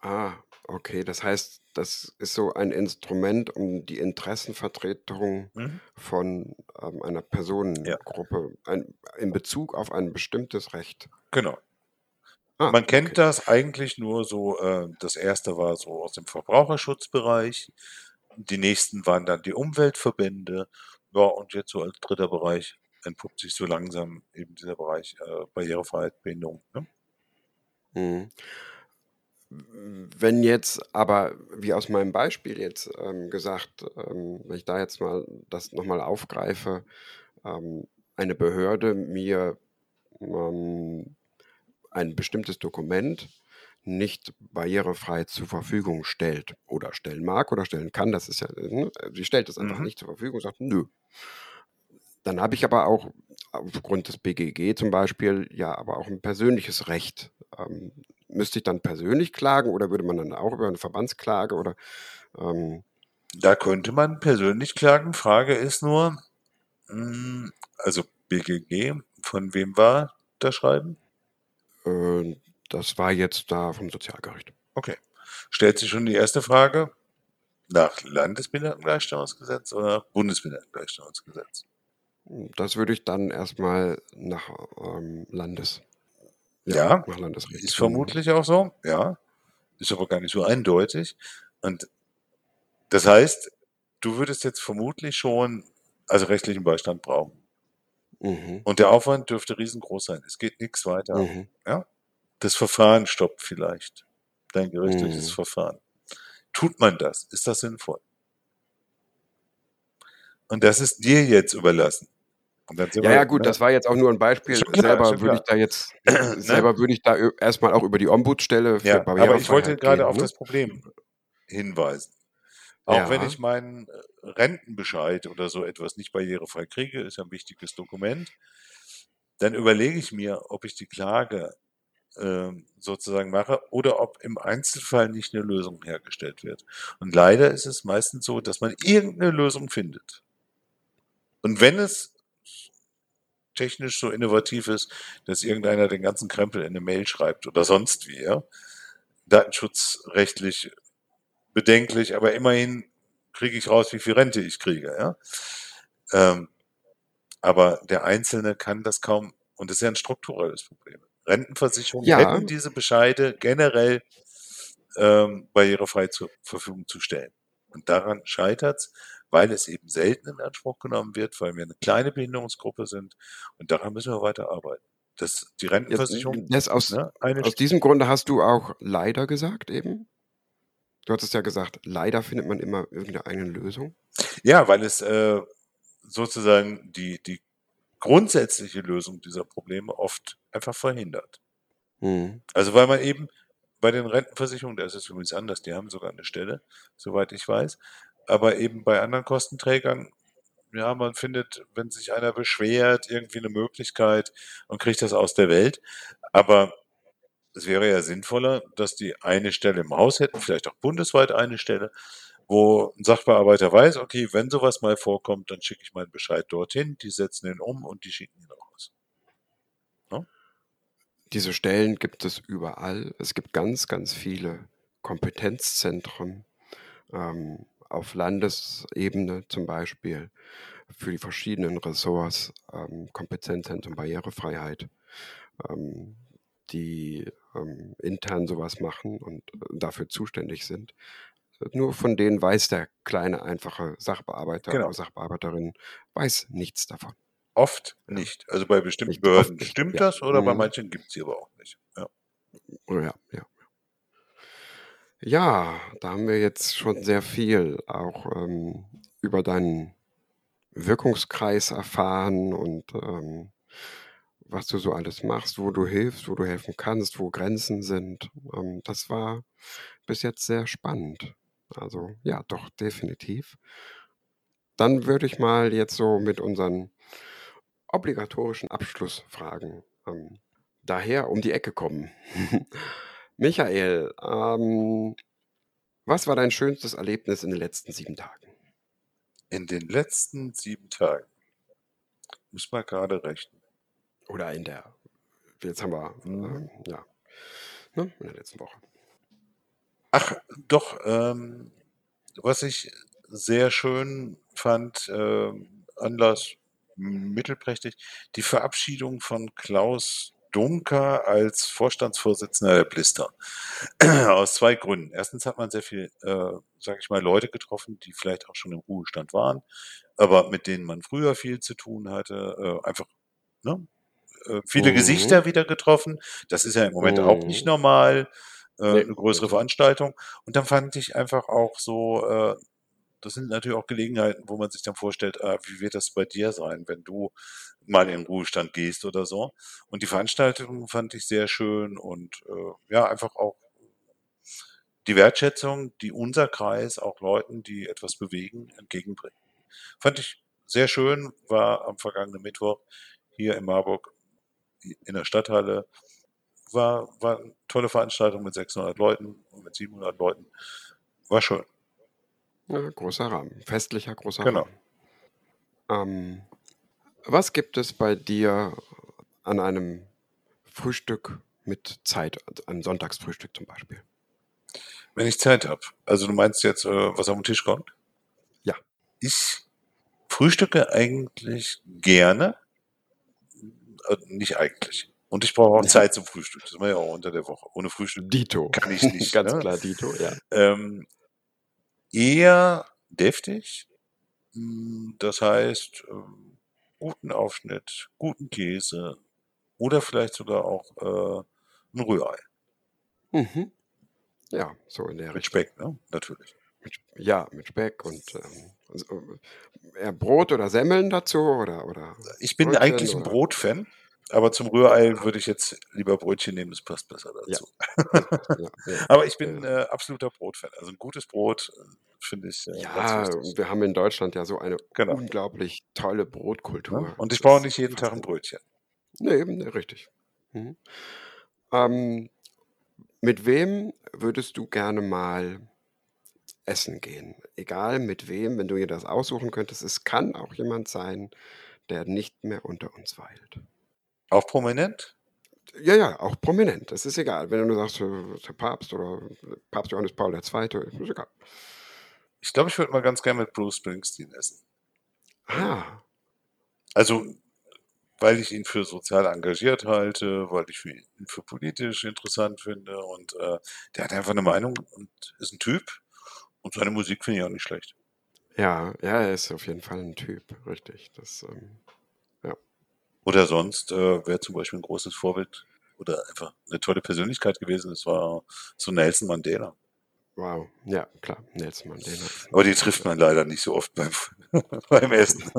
Ah, okay. Das heißt, das ist so ein Instrument, um die Interessenvertretung Mhm. von ähm, einer Ja, Personengruppe ein, in Bezug auf ein bestimmtes Recht. genau. Ah, Man kennt okay. das eigentlich nur so, äh, das erste war so aus dem Verbraucherschutzbereich, die nächsten waren dann die Umweltverbände, ja, und jetzt so als dritter Bereich entpuppt sich so langsam eben dieser Bereich äh, Barrierefreiheit, Behinderung. Ne? Mhm. Wenn jetzt aber, wie aus meinem Beispiel jetzt ähm, gesagt, ähm, wenn ich da jetzt mal das nochmal aufgreife, ähm, eine Behörde mir ähm, ein bestimmtes Dokument nicht barrierefrei zur Verfügung stellt oder stellen mag oder stellen kann, das ist ja, ne, sie stellt es einfach Mhm. nicht zur Verfügung, sagt, nö. Dann habe ich aber auch aufgrund des BGG zum Beispiel ja aber auch ein persönliches Recht. Ähm, müsste ich dann persönlich klagen oder würde man dann auch über eine Verbandsklage oder ähm, Da könnte man persönlich klagen. Frage ist nur, mh, also BGG, von wem war das Schreiben? äh, das war jetzt da vom Sozialgericht. Okay. Stellt sich schon die erste Frage, Nach Landesbehindertengleichstellungsgesetz oder Bundesbehindertengleichstellungsgesetz? Das würde ich dann erstmal nach ähm, Landes. Ja, nach Landesrecht. ist vermutlich auch so, ja. Ist aber gar nicht so eindeutig. Und das heißt, du würdest jetzt vermutlich schon also rechtlichen Beistand brauchen. Mhm. Und der Aufwand dürfte riesengroß sein. Es geht nichts weiter. Mhm. Das Verfahren stoppt vielleicht. Dein gerichtliches Mhm. Verfahren. Tut man das? Ist das sinnvoll? Und das ist dir jetzt überlassen. Ja, ja, gut, ne? das war jetzt auch nur ein Beispiel. Schon klar, selber schon würde ich da jetzt, <clears throat> selber würde ich da erstmal auch über die Ombudsstelle für Ja, aber ich wollte gerade gehen, auf ne? das Problem hinweisen. Auch Ja. wenn ich meinen äh, Rentenbescheid oder so etwas nicht barrierefrei kriege, ist ja ein wichtiges Dokument, dann überlege ich mir, ob ich die Klage ähm, sozusagen mache oder ob im Einzelfall nicht eine Lösung hergestellt wird. Und leider ist es meistens so, dass man irgendeine Lösung findet. Und wenn es technisch so innovativ ist, dass irgendeiner den ganzen Krempel in eine Mail schreibt oder sonst wie, ja, datenschutzrechtlich bedenklich, aber immerhin kriege ich raus, wie viel Rente ich kriege, ja. Ähm, aber der Einzelne kann das kaum, und das ist ja ein strukturelles Problem. Rentenversicherungen Ja. hätten diese Bescheide generell ähm, barrierefrei zur Verfügung zu stellen. Und daran scheitert's, weil es eben selten in Anspruch genommen wird, weil wir eine kleine Behinderungsgruppe sind. Und daran müssen wir weiter arbeiten. Das, die Jetzt, Rentenversicherung, das aus, ne, aus diesem Grunde hast du auch leider gesagt eben. Du hattest ja gesagt, leider findet man immer irgendeine Lösung. Ja, weil es äh, sozusagen die, die grundsätzliche Lösung dieser Probleme oft einfach verhindert. Mhm. Also weil man eben bei den Rentenversicherungen, da ist es übrigens anders, die haben sogar eine Stelle, soweit ich weiß, aber eben bei anderen Kostenträgern, ja, man findet, wenn sich einer beschwert, irgendwie eine Möglichkeit und kriegt das aus der Welt. Aber es wäre ja sinnvoller, dass die eine Stelle im Haus hätten, vielleicht auch bundesweit eine Stelle, wo ein Sachbearbeiter weiß, okay, wenn sowas mal vorkommt, dann schicke ich meinen Bescheid dorthin, die setzen ihn um und die schicken ihn raus. Diese Stellen gibt es überall. Es gibt ganz, ganz viele Kompetenzzentren ähm, auf Landesebene zum Beispiel für die verschiedenen Ressorts, ähm, Kompetenzzentren Barrierefreiheit, ähm, die ähm, intern sowas machen und äh, dafür zuständig sind. Nur von denen weiß der kleine, einfache Sachbearbeiter Genau. oder Sachbearbeiterin weiß nichts davon. Oft nicht. Also bei bestimmten Nicht, Behörden nicht, stimmt ja. das oder bei Mhm. manchen gibt es sie aber auch nicht. Ja. Oh Ja, ja. Ja, da haben wir jetzt schon sehr viel auch ähm, über deinen Wirkungskreis erfahren und ähm, was du so alles machst, wo du hilfst, wo du helfen kannst, wo Grenzen sind. Ähm, das war bis jetzt sehr spannend. Also ja, doch, definitiv. Dann würde ich mal jetzt so mit unseren obligatorischen Abschlussfragen ähm, daher um die Ecke kommen. <laughs> Michael, ähm, was war dein schönstes Erlebnis in den letzten sieben Tagen? In den letzten sieben Tagen, muss man gerade rechnen, Oder in der, jetzt haben wir, Mhm. ähm, ja, ne, in der letzten Woche. Ach, doch, ähm, was ich sehr schön fand, ähm, Anlass mittelprächtig, die Verabschiedung von Klaus Dunker als Vorstandsvorsitzender der Blister. <clears throat> Aus zwei Gründen. Erstens hat man sehr viel, äh, sage ich mal, Leute getroffen, die vielleicht auch schon im Ruhestand waren, aber mit denen man früher viel zu tun hatte. Äh, einfach ne? äh, viele Mhm. Gesichter wieder getroffen. Das ist ja im Moment auch Mhm. nicht normal. Äh, Nee, eine größere Veranstaltung. Und dann fand ich einfach auch so, äh, das sind natürlich auch Gelegenheiten, wo man sich dann vorstellt, ah, wie wird das bei dir sein, wenn du mal in den Ruhestand gehst oder so. Und die Veranstaltung fand ich sehr schön und äh, ja, einfach auch die Wertschätzung, die unser Kreis auch Leuten, die etwas bewegen, entgegenbringt. Fand ich sehr schön, war am vergangenen Mittwoch hier in Marburg in der Stadthalle. War, war eine tolle Veranstaltung mit 600 Leuten und mit 700 Leuten. War schön. Ja, großer Rahmen, festlicher großer Genau. Rahmen. Ähm, was gibt es bei dir an einem Frühstück mit Zeit, also einem Sonntagsfrühstück zum Beispiel? Wenn ich Zeit habe. Also du meinst jetzt, äh, was auf den Tisch kommt? Ja. Ich frühstücke eigentlich gerne. Äh, nicht eigentlich. Und ich brauche auch <laughs> Zeit zum Frühstück. Das mache ich auch unter der Woche. Ohne Frühstück Dito. kann ich nicht. <laughs> Ganz ne? klar, Dito, ja. Ähm, eher deftig. Mm, Das heißt, ähm, guten Aufschnitt, guten Käse oder vielleicht sogar auch äh, ein Rührei. Mhm. Ja, so in der Mit Richtung. Speck, ne? Natürlich. Mit, ja, mit Speck und ähm, äh, Brot oder Semmeln dazu oder, oder Ich bin Brötchen eigentlich ein Brotfan, aber zum Rührei würde ich jetzt lieber Brötchen nehmen, das passt besser dazu. ja, ja. <laughs> Aber ich bin äh, absoluter Brotfan. Also ein gutes Brot äh, finde ich äh, Ja, wir haben in Deutschland ja so eine Genau. unglaublich tolle Brotkultur. Ne? Und ich Das brauche nicht jeden Tag ein. Brötchen. Nee, eben, nee, richtig. Mhm. Ähm, mit wem würdest du gerne mal essen gehen? Egal mit wem, wenn du dir das aussuchen könntest. Es kann auch jemand sein, der nicht mehr unter uns weilt. Auch prominent? Ja, ja, auch prominent. Das ist egal. Wenn du nur sagst, äh, der Papst oder Papst Johannes Paul II., ist egal. Ich glaube, ich würde mal ganz gerne mit Bruce Springsteen essen. Ah, Also, weil ich ihn für sozial engagiert halte, weil ich ihn für politisch interessant finde und äh, der hat einfach eine Meinung und ist ein Typ und seine Musik finde ich auch nicht schlecht. ja, ja, er ist auf jeden Fall ein Typ, richtig. Das, ähm, Oder sonst äh, wäre zum Beispiel ein großes Vorbild oder einfach eine tolle Persönlichkeit gewesen, das war so Nelson Mandela. wow, ja, klar, Nelson Mandela. Aber die trifft man leider nicht so oft beim, <laughs> beim Essen.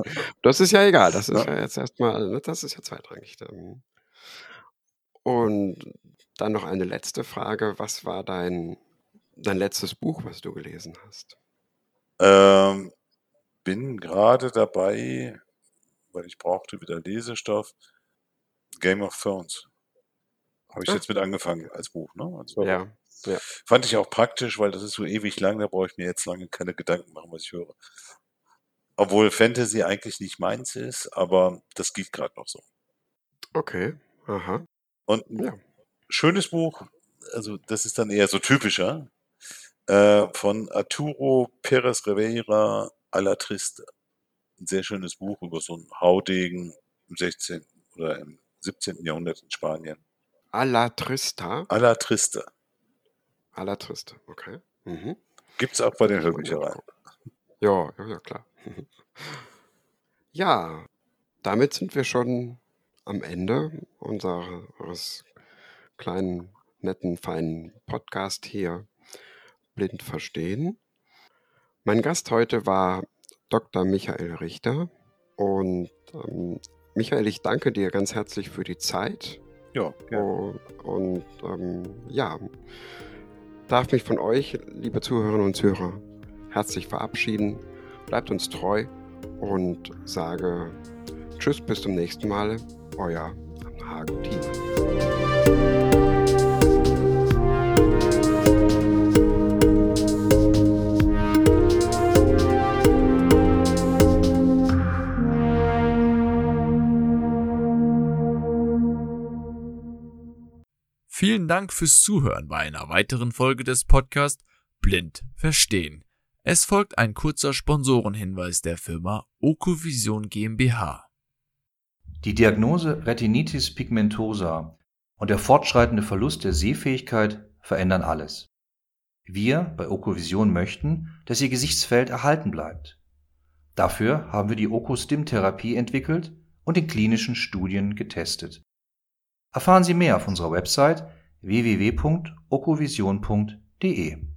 Das ist ja egal, das ist Ja. ja jetzt erstmal, ne, das ist ja zweitrangig. Und dann noch eine letzte Frage. Was war dein, dein letztes Buch, was du gelesen hast? Ähm, bin gerade dabei, weil ich brauchte wieder Lesestoff, Game of Thrones. Habe ich Ah, jetzt mit angefangen als Buch, ne? Als Hörbuch. Ja, ja. Fand ich auch praktisch, weil das ist so ewig lang, da brauche ich mir jetzt lange keine Gedanken machen, was ich höre. Obwohl Fantasy eigentlich nicht meins ist, aber das geht gerade noch so. Okay, aha, Und ein ja. schönes Buch, also das ist dann eher so typischer, äh, von Arturo Pérez Rivera a la Triste. Ein sehr schönes Buch über so einen Haudegen im 16. oder im 17. Jahrhundert in Spanien. A la Trista. A la Triste. A la Triste, okay. Mhm. Gibt's auch bei den Hörbüchereien. Ja, ja, ja, klar. Ja, damit sind wir schon am Ende unseres kleinen, netten, feinen Podcast hier blind verstehen. Mein Gast heute war Dr. Michael Richter. Und ähm, Michael, ich danke dir ganz herzlich für die Zeit. Ja, gerne. Und, und ähm, ja, darf mich von euch, liebe Zuhörerinnen und Zuhörer, herzlich verabschieden. Bleibt uns treu und sage Tschüss, bis zum nächsten Mal. Euer Hagen-Team. Vielen Dank fürs Zuhören bei einer weiteren Folge des Podcasts Blind Verstehen. Es folgt ein kurzer Sponsorenhinweis der Firma Okovision GmbH. Die Diagnose Retinitis pigmentosa und der fortschreitende Verlust der Sehfähigkeit verändern alles. Wir bei Okovision möchten, dass Ihr Gesichtsfeld erhalten bleibt. Dafür haben wir die Okostim-Therapie entwickelt und in klinischen Studien getestet. Erfahren Sie mehr auf unserer Website www.okovision.de.